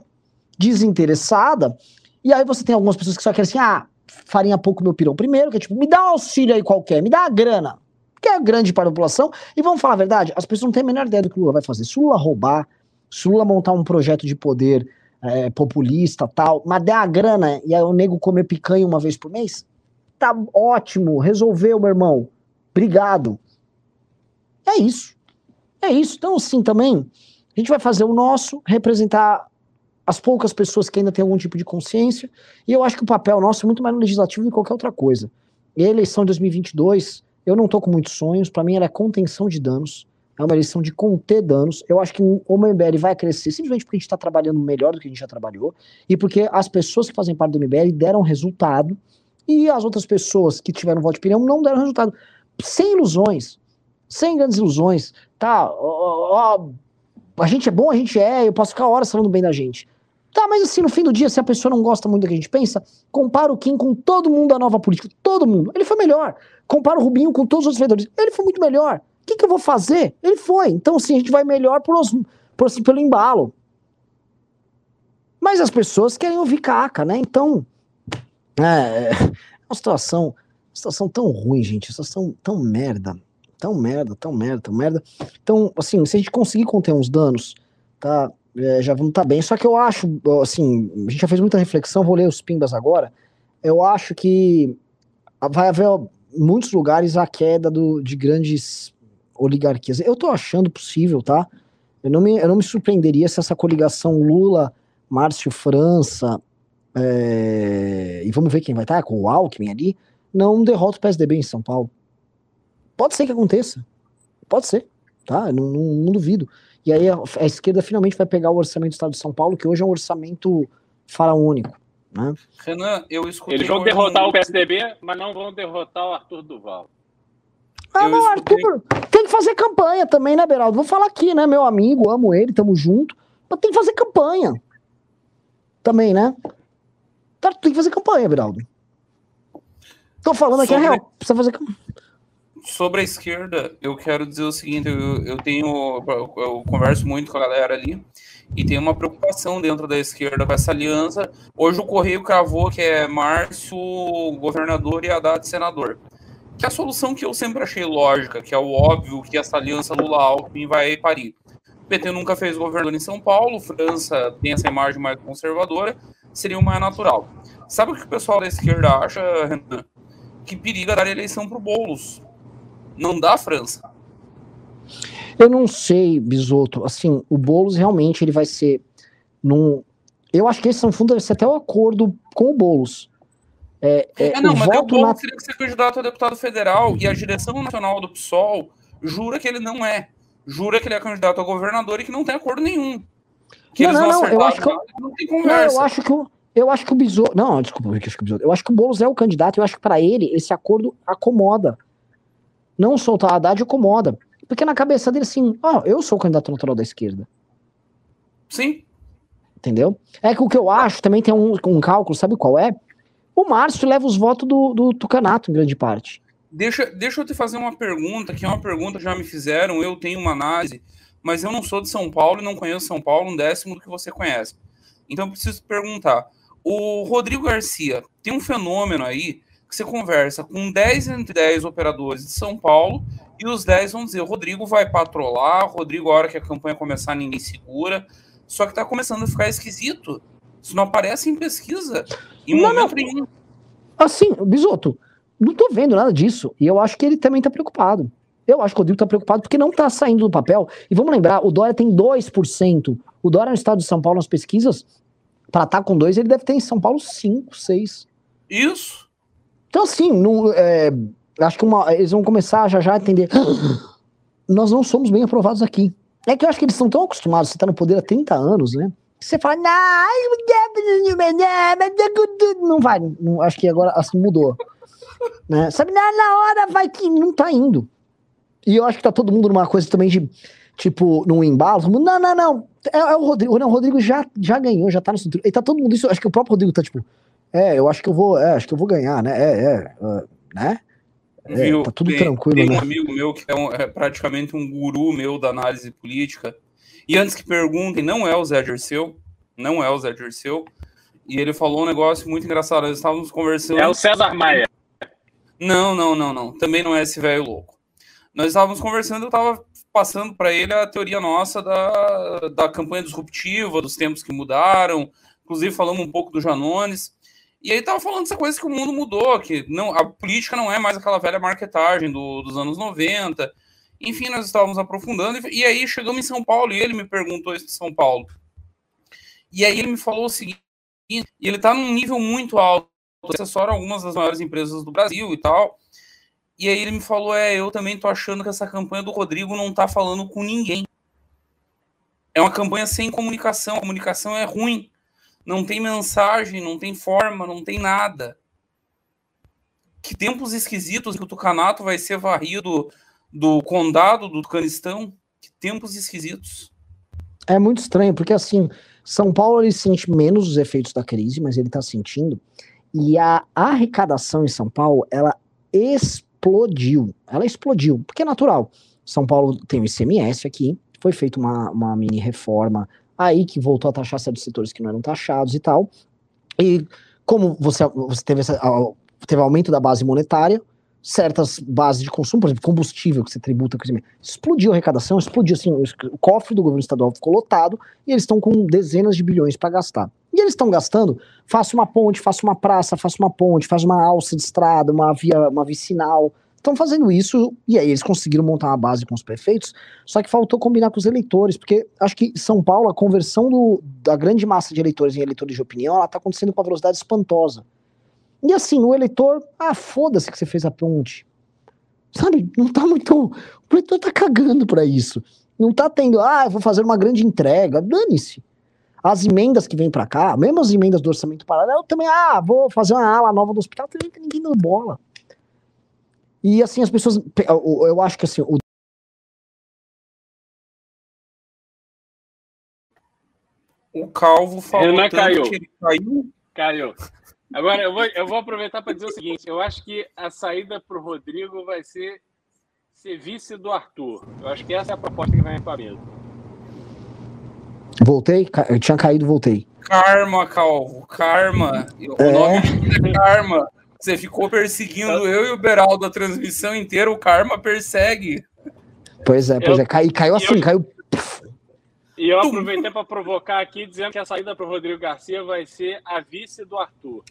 desinteressada, e aí você tem algumas pessoas que só querem assim, ah, farinha pouco meu pirão primeiro, que é tipo, me dá um auxílio aí qualquer, me dá a grana, que é grande para a população, e vamos falar a verdade, as pessoas não têm a menor ideia do que o Lula vai fazer. Se o Lula roubar, se o Lula montar um projeto de poder é, populista tal, mas der a grana e aí o nego comer picanha uma vez por mês, tá ótimo, resolveu, meu irmão. Obrigado. É isso. É isso. Então, assim, também, a gente vai fazer o nosso, representar as poucas pessoas que ainda têm algum tipo de consciência, e eu acho que o papel nosso é muito mais no legislativo do que qualquer outra coisa. E a eleição de 2022, eu não estou com muitos sonhos, para mim ela é contenção de danos, é uma eleição de conter danos. Eu acho que o MBL vai crescer simplesmente porque a gente está trabalhando melhor do que a gente já trabalhou, e porque as pessoas que fazem parte do MBL deram resultado, e as outras pessoas que tiveram voto de opinião não deram resultado. Sem ilusões, sem grandes ilusões, tá? Ó, ó, a gente é bom, a gente é, eu posso ficar horas falando bem da gente. Tá, mas assim, no fim do dia, se a pessoa não gosta muito do que a gente pensa, compara o Kim com todo mundo da nova política. Todo mundo. Ele foi melhor. Compara o Rubinho com todos os outros vereadores. Ele foi muito melhor. O que, que eu vou fazer? Ele foi. Então, assim, a gente vai melhor por, os, por assim, pelo embalo. Mas as pessoas querem ouvir caca, né? Então, É, é uma situação, situação tão ruim, gente, uma situação tão merda, tão merda, tão merda, tão merda. Então, assim, se a gente conseguir conter uns danos, tá, é, já vamos estar tá bem. Só que eu acho, assim, a gente já fez muita reflexão, vou ler os pimbas agora. Eu acho que vai haver muitos lugares a queda do, de grandes oligarquias. Eu tô achando possível, tá? Eu não me, eu não me surpreenderia se essa coligação Lula, Márcio França, é, e vamos ver quem vai estar, com o Alckmin ali, não derrota o PSDB em São Paulo. Pode ser que aconteça. Pode ser, tá? Não, não, não duvido. E aí a, a, esquerda finalmente vai pegar o orçamento do Estado de São Paulo, que hoje é um orçamento faraônico. Né? Renan, eu escutei. Eles vão derrotar um... o PSDB, mas não vão derrotar o Arthur Duval. Ah, eu não, escutei... Arthur, tem que fazer campanha também, né, Beraldo? Vou falar aqui, né, meu amigo, amo ele, tamo junto. Mas tem que fazer campanha. Também, né? Tá, tem que fazer campanha, Beraldo. Tô falando aqui, Sobre... é real, precisa fazer campanha. Sobre a esquerda, eu quero dizer o seguinte: eu, eu tenho. Eu, converso muito com a galera ali e tem uma preocupação dentro da esquerda com essa aliança. Hoje o Correio cravou que é Márcio governador e Haddad senador. Que é a solução que eu sempre achei lógica, que é o óbvio que essa aliança Lula-Alckmin vai parir. O PT nunca fez governador em São Paulo, França tem essa imagem mais conservadora, seria o mais natural. Sabe o que o pessoal da esquerda acha, Renan? Que periga dar eleição para o Boulos. Não dá França. Eu não sei, Bisoto. Assim, o Boulos realmente ele vai ser num. Eu acho que esse São Fundo deve ser até o um acordo com o Boulos. É, é, é não, o mas o Boulos na... teria que ser candidato a deputado federal e a direção nacional do PSOL jura que ele não é. Jura que ele é candidato a governador e que não tem acordo nenhum. Que não, não, não, eu acho que eu... não tem conversa. Não, eu acho que o, eu acho que o Bisoto. Não, desculpa, eu acho que o Bisoto. Eu acho que o Boulos é o candidato, eu acho que para ele esse acordo acomoda. Não soltar a Haddad acomoda. Porque na cabeça dele, assim, ó, oh, eu sou o candidato natural da esquerda. Sim. Entendeu? É que o que eu acho também tem um, um cálculo, sabe qual é? O Márcio leva os votos do, do Tucanato, em grande parte. Deixa, deixa eu te fazer uma pergunta, que é uma pergunta que já me fizeram, eu tenho uma análise, mas eu não sou de São Paulo e não conheço São Paulo um décimo do que você conhece. Então eu preciso perguntar. O Rodrigo Garcia tem um fenômeno aí que você conversa com 10 entre 10 operadores de São Paulo e os 10 vão dizer: o Rodrigo vai patrolar, o Rodrigo, a hora que a campanha começar, ninguém segura. Só que tá começando a ficar esquisito. Isso não aparece em pesquisa. Em não, momento não. nenhum. Assim, Bisoto, não tô vendo nada disso. E eu acho que ele também tá preocupado. Eu acho que o Rodrigo tá preocupado porque não tá saindo do papel. E vamos lembrar, o Dória tem 2%. O Dória no estado de São Paulo, nas pesquisas, para estar tá com 2, ele deve ter em São Paulo 5, 6. Isso. Então, assim, não, é, acho que uma, eles vão começar já já a entender. [gasps] Nós não somos bem aprovados aqui. É que eu acho que eles estão tão acostumados, você está no poder há 30 anos, né? Você fala, não vai, não, acho que agora assim mudou. Né? Sabe, na, na hora vai que não tá indo. E eu acho que tá todo mundo numa coisa também de, tipo, num embalo. Não, não, não. É, é o Rodrigo. Não, o Rodrigo já, já ganhou, já tá no cinturão. E tá todo mundo isso. Acho que o próprio Rodrigo tá tipo, é, eu acho que eu vou, é, acho que eu vou ganhar, né? É, é, uh, né? É, Viu, tá tudo tem, tranquilo, tem né? um amigo meu que é, um, é, praticamente um guru meu da análise política. E antes que perguntem, não é o Zé Dirceu, não é o Zé Dirceu. E ele falou um negócio muito engraçado. Nós estávamos conversando. É o César Maia. Não, não, não, não. Também não é esse velho louco. Nós estávamos conversando, eu estava passando para ele a teoria nossa da, da campanha disruptiva, dos tempos que mudaram. Inclusive, falamos um pouco do Janones. E aí tava falando essa coisa que o mundo mudou, que não, a política não é mais aquela velha marketagem do, dos anos 90. Enfim, nós estávamos aprofundando, e, e aí chegamos em São Paulo, e ele me perguntou isso de São Paulo. E aí ele me falou o seguinte, e ele está num nível muito alto, assessora algumas das maiores empresas do Brasil e tal. E aí ele me falou, é, eu também tô achando que essa campanha do Rodrigo não tá falando com ninguém. É uma campanha sem comunicação, a comunicação é ruim não tem mensagem, não tem forma, não tem nada. Que tempos esquisitos que o Tucanato vai ser varrido do condado do Tucanistão. Que tempos esquisitos. É muito estranho, porque assim, São Paulo ele sente menos os efeitos da crise, mas ele está sentindo. E a arrecadação em São Paulo, ela explodiu. Ela explodiu, porque é natural. São Paulo tem o ICMS aqui, foi feita uma, uma mini reforma aí que voltou a taxar certos setores que não eram taxados e tal. E como você, você teve, essa, teve aumento da base monetária, certas bases de consumo, por exemplo, combustível que você tributa, explodiu a arrecadação, explodiu assim, o cofre do governo estadual ficou lotado e eles estão com dezenas de bilhões para gastar. E eles estão gastando, faça uma ponte, faça uma praça, faça uma ponte, faz uma alça de estrada, uma via, uma vicinal. Estão fazendo isso, e aí eles conseguiram montar uma base com os prefeitos, só que faltou combinar com os eleitores, porque acho que São Paulo, a conversão do, da grande massa de eleitores em eleitores de opinião, ela está acontecendo com uma velocidade espantosa. E assim, o eleitor, ah, foda-se que você fez a ponte. Sabe, não tá muito. O eleitor tá cagando pra isso. Não tá tendo, ah, eu vou fazer uma grande entrega. Dane-se. As emendas que vêm para cá, mesmo as emendas do orçamento paralelo, também, ah, vou fazer uma ala nova do hospital, também tem ninguém dando bola. E assim, as pessoas. Eu, acho que assim, o O Calvo falou Renan caiu. que ele caiu. Caiu. Agora, eu vou, eu vou aproveitar para dizer o seguinte: eu acho que a saída para o Rodrigo vai ser ser vice do Arthur. Eu acho que essa é a proposta que vai para a mesa. Voltei? Eu tinha caído, voltei. Karma, Calvo, karma. O É. nome é karma. Você ficou perseguindo eu e o Beraldo a transmissão inteira, o karma persegue. Pois é, pois Eu- é. Cai, caiu assim, eu- caiu. E eu aproveitei para provocar aqui, dizendo que a saída para o Rodrigo Garcia vai ser a vice do Arthur.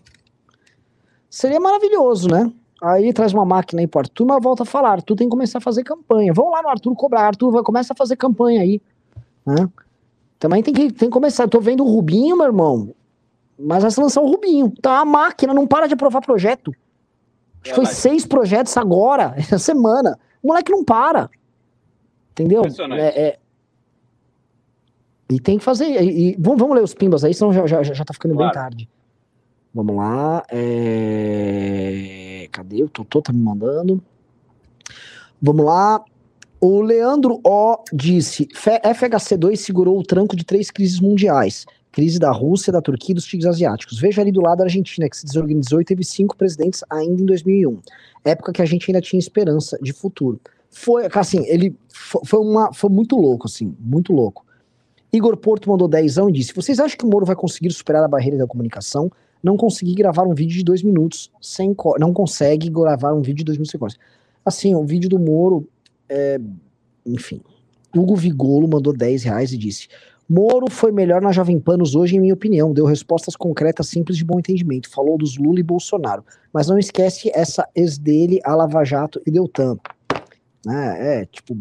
Seria maravilhoso, né? Aí traz uma máquina aí pro Arthur, mas volta a falar. Arthur tem que começar a fazer campanha. Vamos lá no Arthur cobrar. Arthur vai, começa a fazer campanha aí. Né? Também tem que, tem que começar. Eu tô vendo o Rubinho, meu irmão. Mas vai se lançar o Rubinho. Tá a máquina, não para de aprovar projeto. Acho que foi Verdade. seis projetos agora, [laughs] essa semana. O moleque não para. Entendeu? É, é- E tem que fazer. E, e- vamos, vamos ler os pimbas aí, senão já, já, já tá ficando Claro. bem tarde. Vamos lá. é, Cadê? O Totô tá me mandando. Vamos lá. O Leandro O disse: "Fe- FHC2 segurou o tranco de três crises mundiais. Crise da Rússia, da Turquia e dos tigres asiáticos. Veja ali do lado a Argentina, que se desorganizou e teve cinco presidentes ainda em 2001. Época que a gente ainda tinha esperança de futuro. Foi, assim, ele fo- foi, uma, foi muito louco, assim, muito louco. Igor Porto mandou dezão e disse: Vocês acham que o Moro vai conseguir superar a barreira da comunicação? Não consegui gravar um vídeo de dois minutos sem Não consegue gravar um vídeo de dois minutos sem cortes. Assim, o vídeo do Moro. é, Enfim. Hugo Vigolo mandou 10 reais e disse: Moro foi melhor na Jovem Panos hoje, em minha opinião. Deu respostas concretas, simples de bom entendimento. Falou dos Lula e Bolsonaro. Mas não esquece essa ex dele, a Lava Jato e Deltan. Né, É, tipo.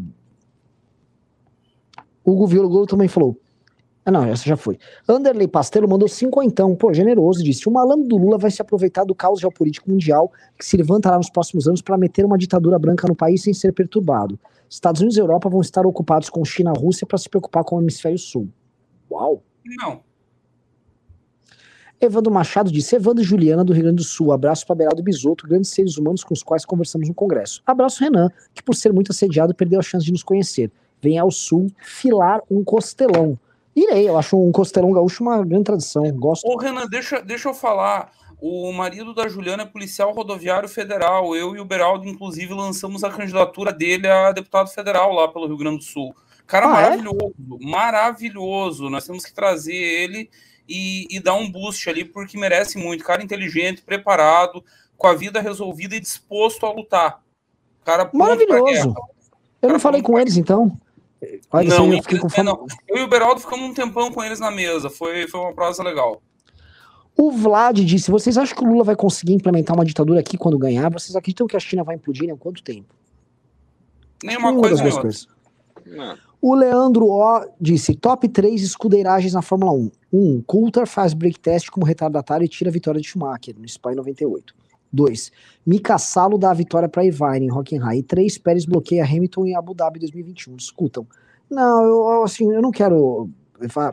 Hugo Vigolo também falou. Ah, não, essa já foi. Anderley Pastelo mandou cinco então, pô, generoso, disse: o malandro do Lula vai se aproveitar do caos geopolítico mundial que se levantará nos próximos anos para meter uma ditadura branca no país sem ser perturbado. Estados Unidos e Europa vão estar ocupados com China e Rússia para se preocupar com o hemisfério sul. Uau! Não. Evandro Machado disse: Evandro e Juliana do Rio Grande do Sul. Abraço para Beraldo e Bisoto, grandes seres humanos com os quais conversamos no Congresso. Abraço, Renan, que por ser muito assediado perdeu a chance de nos conhecer. Venha ao Sul filar um costelão. Irei, eu acho um costelão gaúcho uma grande tradição. Gosto. Ô, Renan, deixa, deixa eu falar. O marido da Juliana é policial rodoviário federal. Eu e o Beraldo, inclusive, lançamos a candidatura dele a deputado federal lá pelo Rio Grande do Sul. Cara Ah, é? maravilhoso, maravilhoso. Nós temos que trazer ele e, e dar um boost ali, porque merece muito. Cara inteligente, preparado, com a vida resolvida e disposto a lutar. Cara Maravilhoso. Eu não falei com eles, então. Olha, Não, eu fiquei com fome. não. Eu e o Beraldo ficamos um tempão com eles na mesa. Foi, foi uma prosa legal. O Vlad disse: vocês acham que o Lula vai conseguir implementar uma ditadura aqui quando ganhar? Vocês acreditam que a China vai implodir em quanto tempo? Nenhuma coisa das coisas. Não. O Leandro O disse: top 3 escudeiragens na Fórmula 1. 1. Um, Coulter faz break test como retardatário e tira a vitória de Schumacher no Spa em 98. 2. Mika Salo dá a vitória para Irvine em Hockenheim. E 3. Pérez bloqueia Hamilton em Abu Dhabi 2021. Discutam. Não, eu, assim, eu não quero.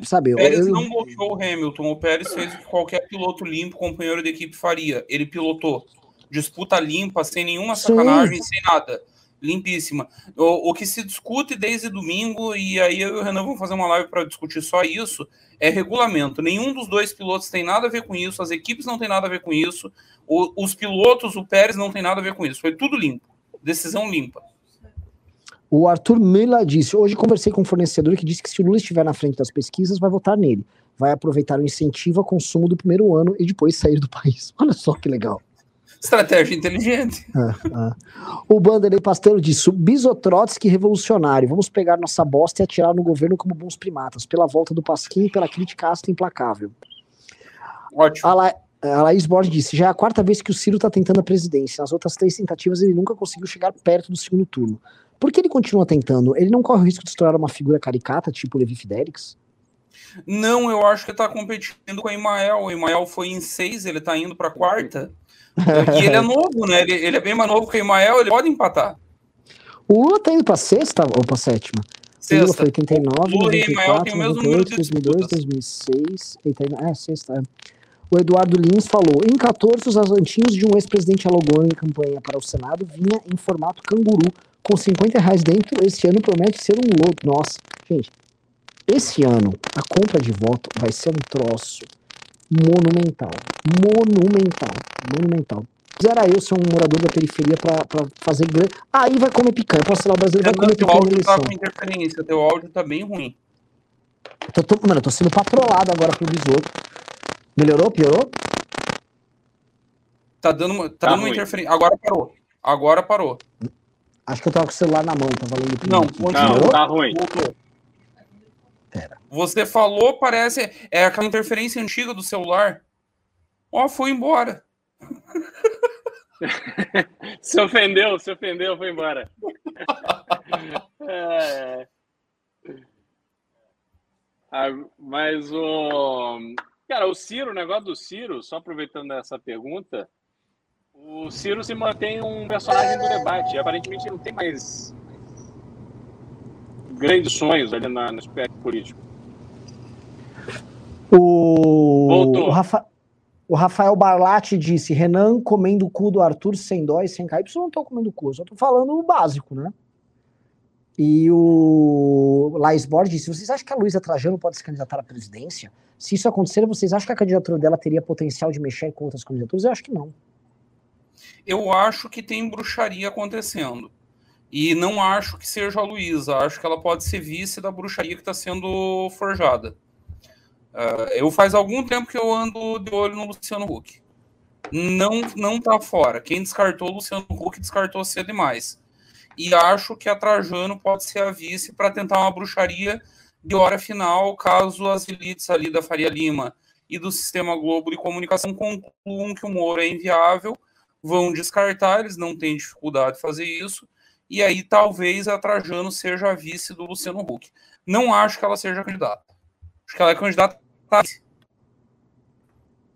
Sabe, eu, Pérez eu- não bloqueou o Hamilton. O Pérez fez o que qualquer piloto limpo, companheiro de equipe, faria. Ele pilotou. Disputa limpa, sem nenhuma Sim. sacanagem, sem nada. Limpíssima. O, o que se discute desde domingo, e aí eu e o Renan vamos fazer uma live para discutir só isso, é regulamento. Nenhum dos dois pilotos tem nada a ver com isso, as equipes não tem nada a ver com isso, o- os pilotos, o Pérez não tem nada a ver com isso. Foi tudo limpo. Decisão limpa. O Arthur Mila disse: Hoje conversei com um fornecedor que disse que se o Lula estiver na frente das pesquisas, vai votar nele. vai aproveitar o incentivo ao consumo do primeiro ano e depois sair do país. [laughs] Olha só que legal. Estratégia inteligente. É, é. O Banderley Pasteiro disse: Bisotrotsky revolucionário. Vamos pegar nossa bosta e atirar no governo como bons primatas, pela volta do Pasquim e pela crítica ácida implacável. Ótimo. A, La, a Laís Borges disse: já é a quarta vez que o Ciro está tentando a presidência. Nas outras três tentativas, ele nunca conseguiu chegar perto do segundo turno. Por que ele continua tentando? Ele não corre o risco de estourar uma figura caricata, tipo Levi Fidelix? Não, eu acho que está competindo com o Emael. O Emael foi em seis, ele está indo para quarta. E ele é [laughs] novo, né? Ele, ele, é bem mais novo que o Emael, ele pode empatar. O Lula tá indo para sexta ou para sétima? Sexta. O Lula foi 89, o Lula 94, tem o mesmo 98, número de 2002, 2006. Eita, é, sexta. O Eduardo Lins falou: em 14, os asantinhos de um ex-presidente alogou em campanha para o Senado vinha em formato canguru, com 50 reais dentro. Esse ano promete ser um lodo. Nossa, gente, esse ano a compra de voto vai ser um troço monumental. Monumental. Monumental. Quisera eu ser um morador da periferia para fazer grande. Aí vai comer picanha. Posso falar, o brasileiro vai comer picanha na áudio tá eleição. com interferência, teu áudio tá bem ruim. Tô, tô- mano, eu tô sendo patrolado agora pelo bisoto. Melhorou? Piorou? Tá dando, uma- tá Tá dando uma interferência. Agora parou. Agora parou. Acho que eu tava com o celular na mão, tava lendo Não. Não, tá ruim. Voltou. Pera. Você falou, parece. É aquela interferência antiga do celular. Ó, foi embora. [laughs] Se ofendeu, se ofendeu, foi embora. [laughs] É. Ah, mas o. Cara, o Ciro, o negócio do Ciro, só aproveitando essa pergunta, o Ciro se mantém um personagem do debate. Aparentemente ele não tem mais grandes sonhos ali na, no espectro político. O, Voltou. o, Rafa- o Rafael Barlatti disse: Renan comendo o cu do Arthur sem dó e sem KY. Eu não tô comendo o cu, eu só tô falando o básico, né? E o Laís Borges disse: vocês acham que a Luísa Trajano pode se candidatar à presidência? Se isso acontecer, vocês acham que a candidatura dela teria potencial de mexer com outras candidaturas? Eu acho que não. Eu acho que tem bruxaria acontecendo. E não acho que seja a Luísa. Acho que ela pode ser vice da bruxaria que está sendo forjada. Ah, eu faz algum tempo que eu ando de olho no Luciano Huck. Não, não tá fora. Quem descartou o Luciano Huck descartou cedo demais. E acho que a Trajano pode ser a vice para tentar uma bruxaria de hora final, caso as elites ali da Faria Lima e do Sistema Globo de Comunicação concluam que o Moro é inviável, vão descartar, eles não têm dificuldade de fazer isso, e aí talvez a Trajano seja a vice do Luciano Huck. Não acho que ela seja candidata. Acho que ela é candidata.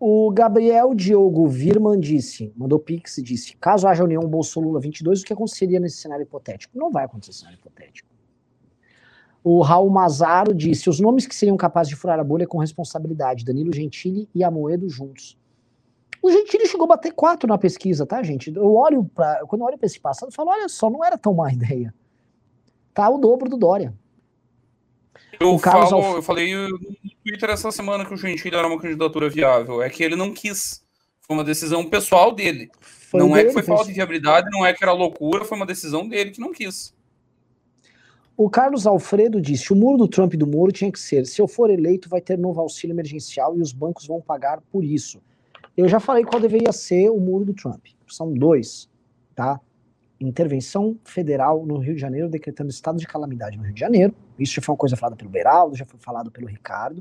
O Gabriel Diogo Virman disse, mandou pix e disse: caso haja união Bolsonaro 22, o que aconteceria nesse cenário hipotético? Não vai acontecer esse cenário hipotético. O Raul Mazaro disse: os nomes que seriam capazes de furar a bolha com responsabilidade, Danilo Gentili e Amoedo juntos. O Gentili chegou a bater quatro na pesquisa, tá, gente? Eu olho pra, quando eu olho para esse passado, eu falo: olha só, não era tão má ideia. Tá o dobro do Dória. Eu, O Carlos falo, Alf- eu falei no Twitter essa semana que o Gentili era uma candidatura viável. É que ele não quis. Foi uma decisão pessoal dele. Foi não é dele, que foi fez- falta de viabilidade, não é que era loucura, foi uma decisão dele que não quis. O Carlos Alfredo disse: o muro do Trump e do Moro tinha que ser: se eu for eleito, vai ter novo auxílio emergencial e os bancos vão pagar por isso. Eu já falei qual deveria ser o muro do Trump. São dois, tá? Intervenção federal no Rio de Janeiro, decretando estado de calamidade no Rio de Janeiro. Isso já foi uma coisa falada pelo Beraldo, já foi falado pelo Ricardo.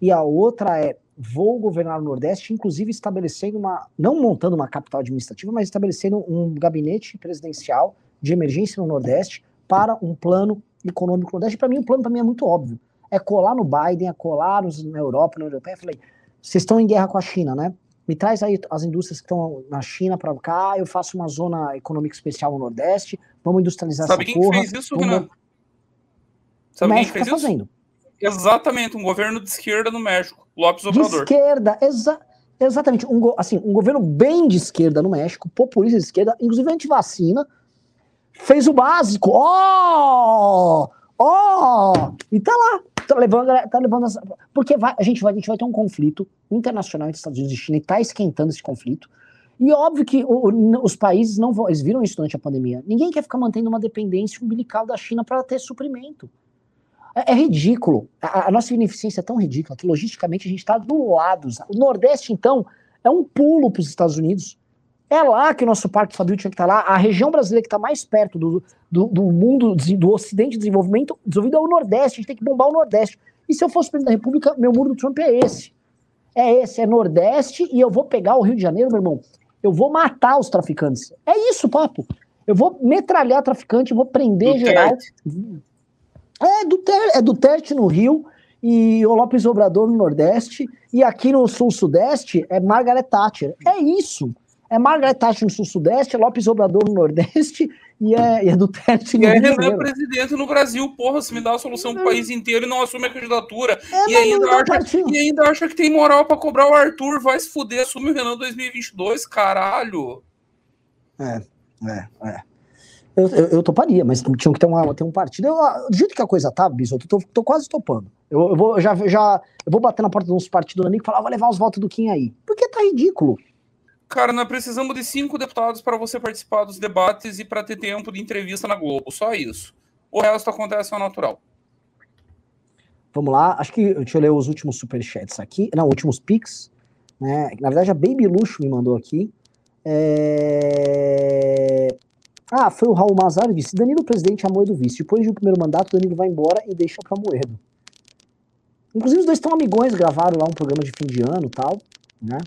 E a outra é: vou governar o Nordeste, inclusive estabelecendo uma. não montando uma capital administrativa, mas estabelecendo um gabinete presidencial de emergência no Nordeste para um plano econômico no Nordeste. Para mim, o plano mim é muito óbvio. É colar no Biden, é colar na Europa, na União Europeia. Eu falei, vocês estão em guerra com a China, né? Me traz aí as indústrias que estão na China para cá, eu faço uma zona econômica especial no Nordeste, vamos industrializar Sabe essa quem que porra. fez isso, vamos- Renan? o Sabe quem que México fez tá isso? fazendo. Exatamente, um governo de esquerda no México. Lopes De Obrador. esquerda, exa exatamente. Um, assim, um governo bem de esquerda no México, populista de esquerda, inclusive anti-vacina, fez o básico. Ó! Ó! E tá lá. Tá levando, tá levando essa, porque vai, a, gente vai, a gente vai ter um conflito internacional entre Estados Unidos e China e tá esquentando esse conflito. E óbvio que o- o- os países não vão. Eles viram isso durante a pandemia. Ninguém quer ficar mantendo uma dependência umbilical da China para ter suprimento. É, é ridículo. A, a, nossa ineficiência é tão ridícula que logisticamente a gente está do lado. O Nordeste, então, é um pulo para os Estados Unidos. É lá que o nosso Parque Fabril tinha que estar tá lá. A região brasileira que está mais perto do, do, do, mundo, do Ocidente de desenvolvimento, desenvolvido é o Nordeste. A gente tem que bombar o Nordeste. E se eu fosse presidente da República, meu muro do Trump é esse. É esse, é Nordeste, e eu vou pegar o Rio de Janeiro, meu irmão. Eu vou matar os traficantes. É isso, papo. Eu vou metralhar traficante, vou prender Duterte. geral. É Duterte, é Duterte no Rio e o Lopes Obrador no Nordeste. E aqui no Sul-Sudeste é Margaret Thatcher. É isso. É Margaret Thatcher no Sul-Sudeste, é Lopes Obrador no Nordeste e é, e é Duterte no E é Renan presidente no Brasil. Porra, se me dá a solução pro país inteiro e não assume a candidatura. É, e, ainda acha, e ainda acha que tem moral para cobrar o Arthur. Vai se fuder, assume o Renan 2022, caralho. É, é, é. Eu, eu, eu, toparia, mas tinha que ter, uma, ter um partido. Eu, do jeito que a coisa tá, Bisoto, eu tô, tô quase topando. Eu, eu vou, já, já, eu vou bater na porta de uns partidos ali e falar, ah, vou levar os votos do Kim aí. Porque tá ridículo. Cara, nós precisamos de cinco deputados para você participar dos debates e para ter tempo de entrevista na Globo. Só isso. O resto acontece ao natural. Vamos lá. Acho que. Deixa eu ler os últimos superchats aqui. Não, últimos pics. Né? Na verdade, a Baby Luxo me mandou aqui. É... Ah, foi o Raul Mazar disse: Danilo presidente, Amoedo vice. Depois do primeiro mandato, Danilo vai embora e deixa para Moedo. Inclusive, os dois estão amigões, gravaram lá um programa de fim de ano tal, né?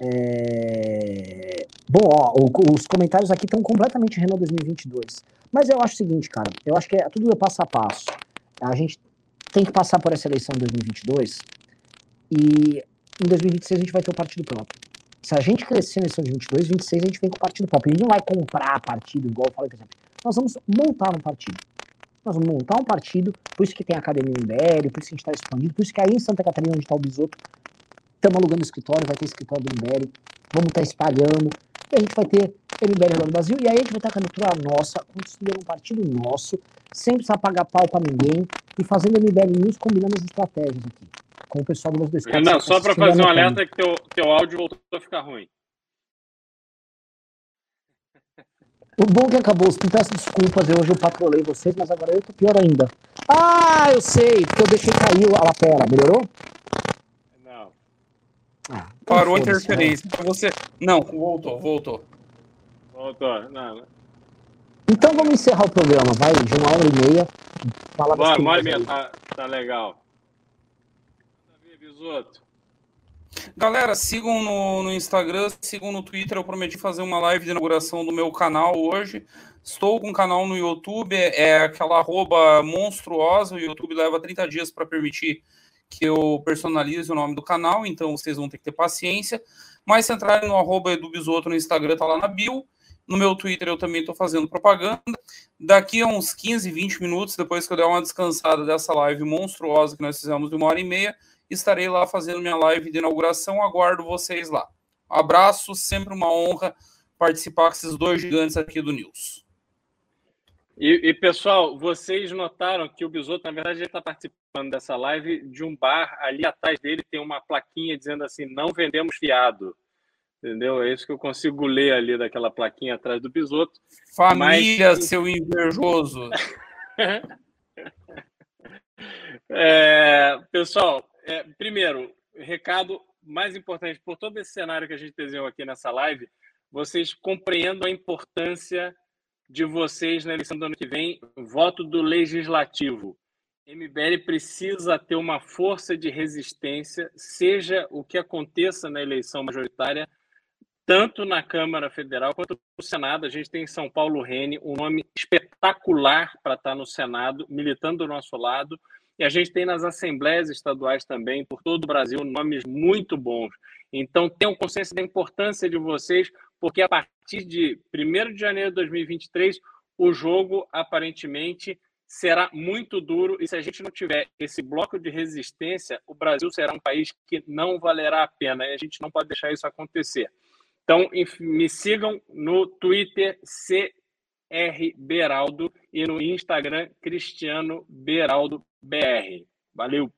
É... Bom, ó, os comentários aqui estão completamente Renault 2022. Mas eu acho o seguinte, cara, eu acho que é, tudo é passo a passo. A gente tem que passar por essa eleição em 2022 e em 2026 a gente vai ter o partido próprio. Se a gente crescer na eleição de 22, 26 a gente vem com o partido próprio. A gente não vai comprar partido igual eu falei, por exemplo. Nós vamos montar um partido. Nós vamos montar um partido, por isso que tem a Academia MBL, por isso que a gente está expandindo, por isso que aí em Santa Catarina, onde está o Bisoto, Estamos alugando escritório, vai ter escritório do MBL, vamos estar tá espalhando, e a gente vai ter MBL no Brasil, e aí a gente vai ter a candidatura nossa, construindo um partido nosso, sem precisar pagar pau para ninguém, e fazendo MBL News combinando as estratégias aqui, com o pessoal do Novo Destaque. Não, só para fazer um alerta que teu, teu áudio voltou a ficar ruim. O bom é que acabou, me peço desculpas, eu hoje eu patrolei vocês, mas agora eu tô pior ainda. Ah, eu sei, porque eu deixei cair a lapela, melhorou? Ah, Parou a interferência. Então você. Não, voltou, voltou. Voltou. Não, não. Então vamos encerrar o programa, vai, de uma hora e meia. Fala Boa, uma hora e meia, tá, tá legal. Galera, sigam no, no, Instagram, sigam no Twitter. Eu prometi fazer uma live de inauguração do meu canal hoje. Estou com um canal no YouTube, é, é aquela arroba monstruosa. O YouTube leva 30 dias para permitir que eu personalize o nome do canal, então vocês vão ter que ter paciência. Mas se entrarem no arroba edubisoto no Instagram, tá lá na bio. No meu Twitter eu também estou fazendo propaganda. Daqui a uns 15, 20 minutos, depois que eu der uma descansada dessa live monstruosa que nós fizemos de uma hora e meia, estarei lá fazendo minha live de inauguração. Aguardo vocês lá. abraço, sempre uma honra participar com esses dois gigantes aqui do News. E, e, pessoal, vocês notaram que o Bisoto, na verdade, ele está participando dessa live de um bar. Ali atrás dele tem uma plaquinha dizendo assim: não vendemos fiado. Entendeu? É isso que eu consigo ler ali daquela plaquinha atrás do Bisoto. Família, Mas... seu invejoso. [laughs] é, pessoal, é, primeiro, recado mais importante: por todo esse cenário que a gente desenhou aqui nessa live, vocês compreendam a importância de vocês na eleição do ano que vem, voto do legislativo. MBL precisa ter uma força de resistência, seja o que aconteça na eleição majoritária, tanto na Câmara Federal quanto no Senado. A gente tem em São Paulo Rene, um nome espetacular para estar no Senado, militando do nosso lado. E a gente tem nas assembleias estaduais também, por todo o Brasil, nomes muito bons. Então, tenham consciência da importância de vocês, porque a partir de 1 de janeiro de 2023, o jogo aparentemente será muito duro e se a gente não tiver esse bloco de resistência, o Brasil será um país que não valerá a pena e a gente não pode deixar isso acontecer. Então, me sigam no Twitter CR Beraldo e no Instagram Cristiano Beraldo BR. Valeu!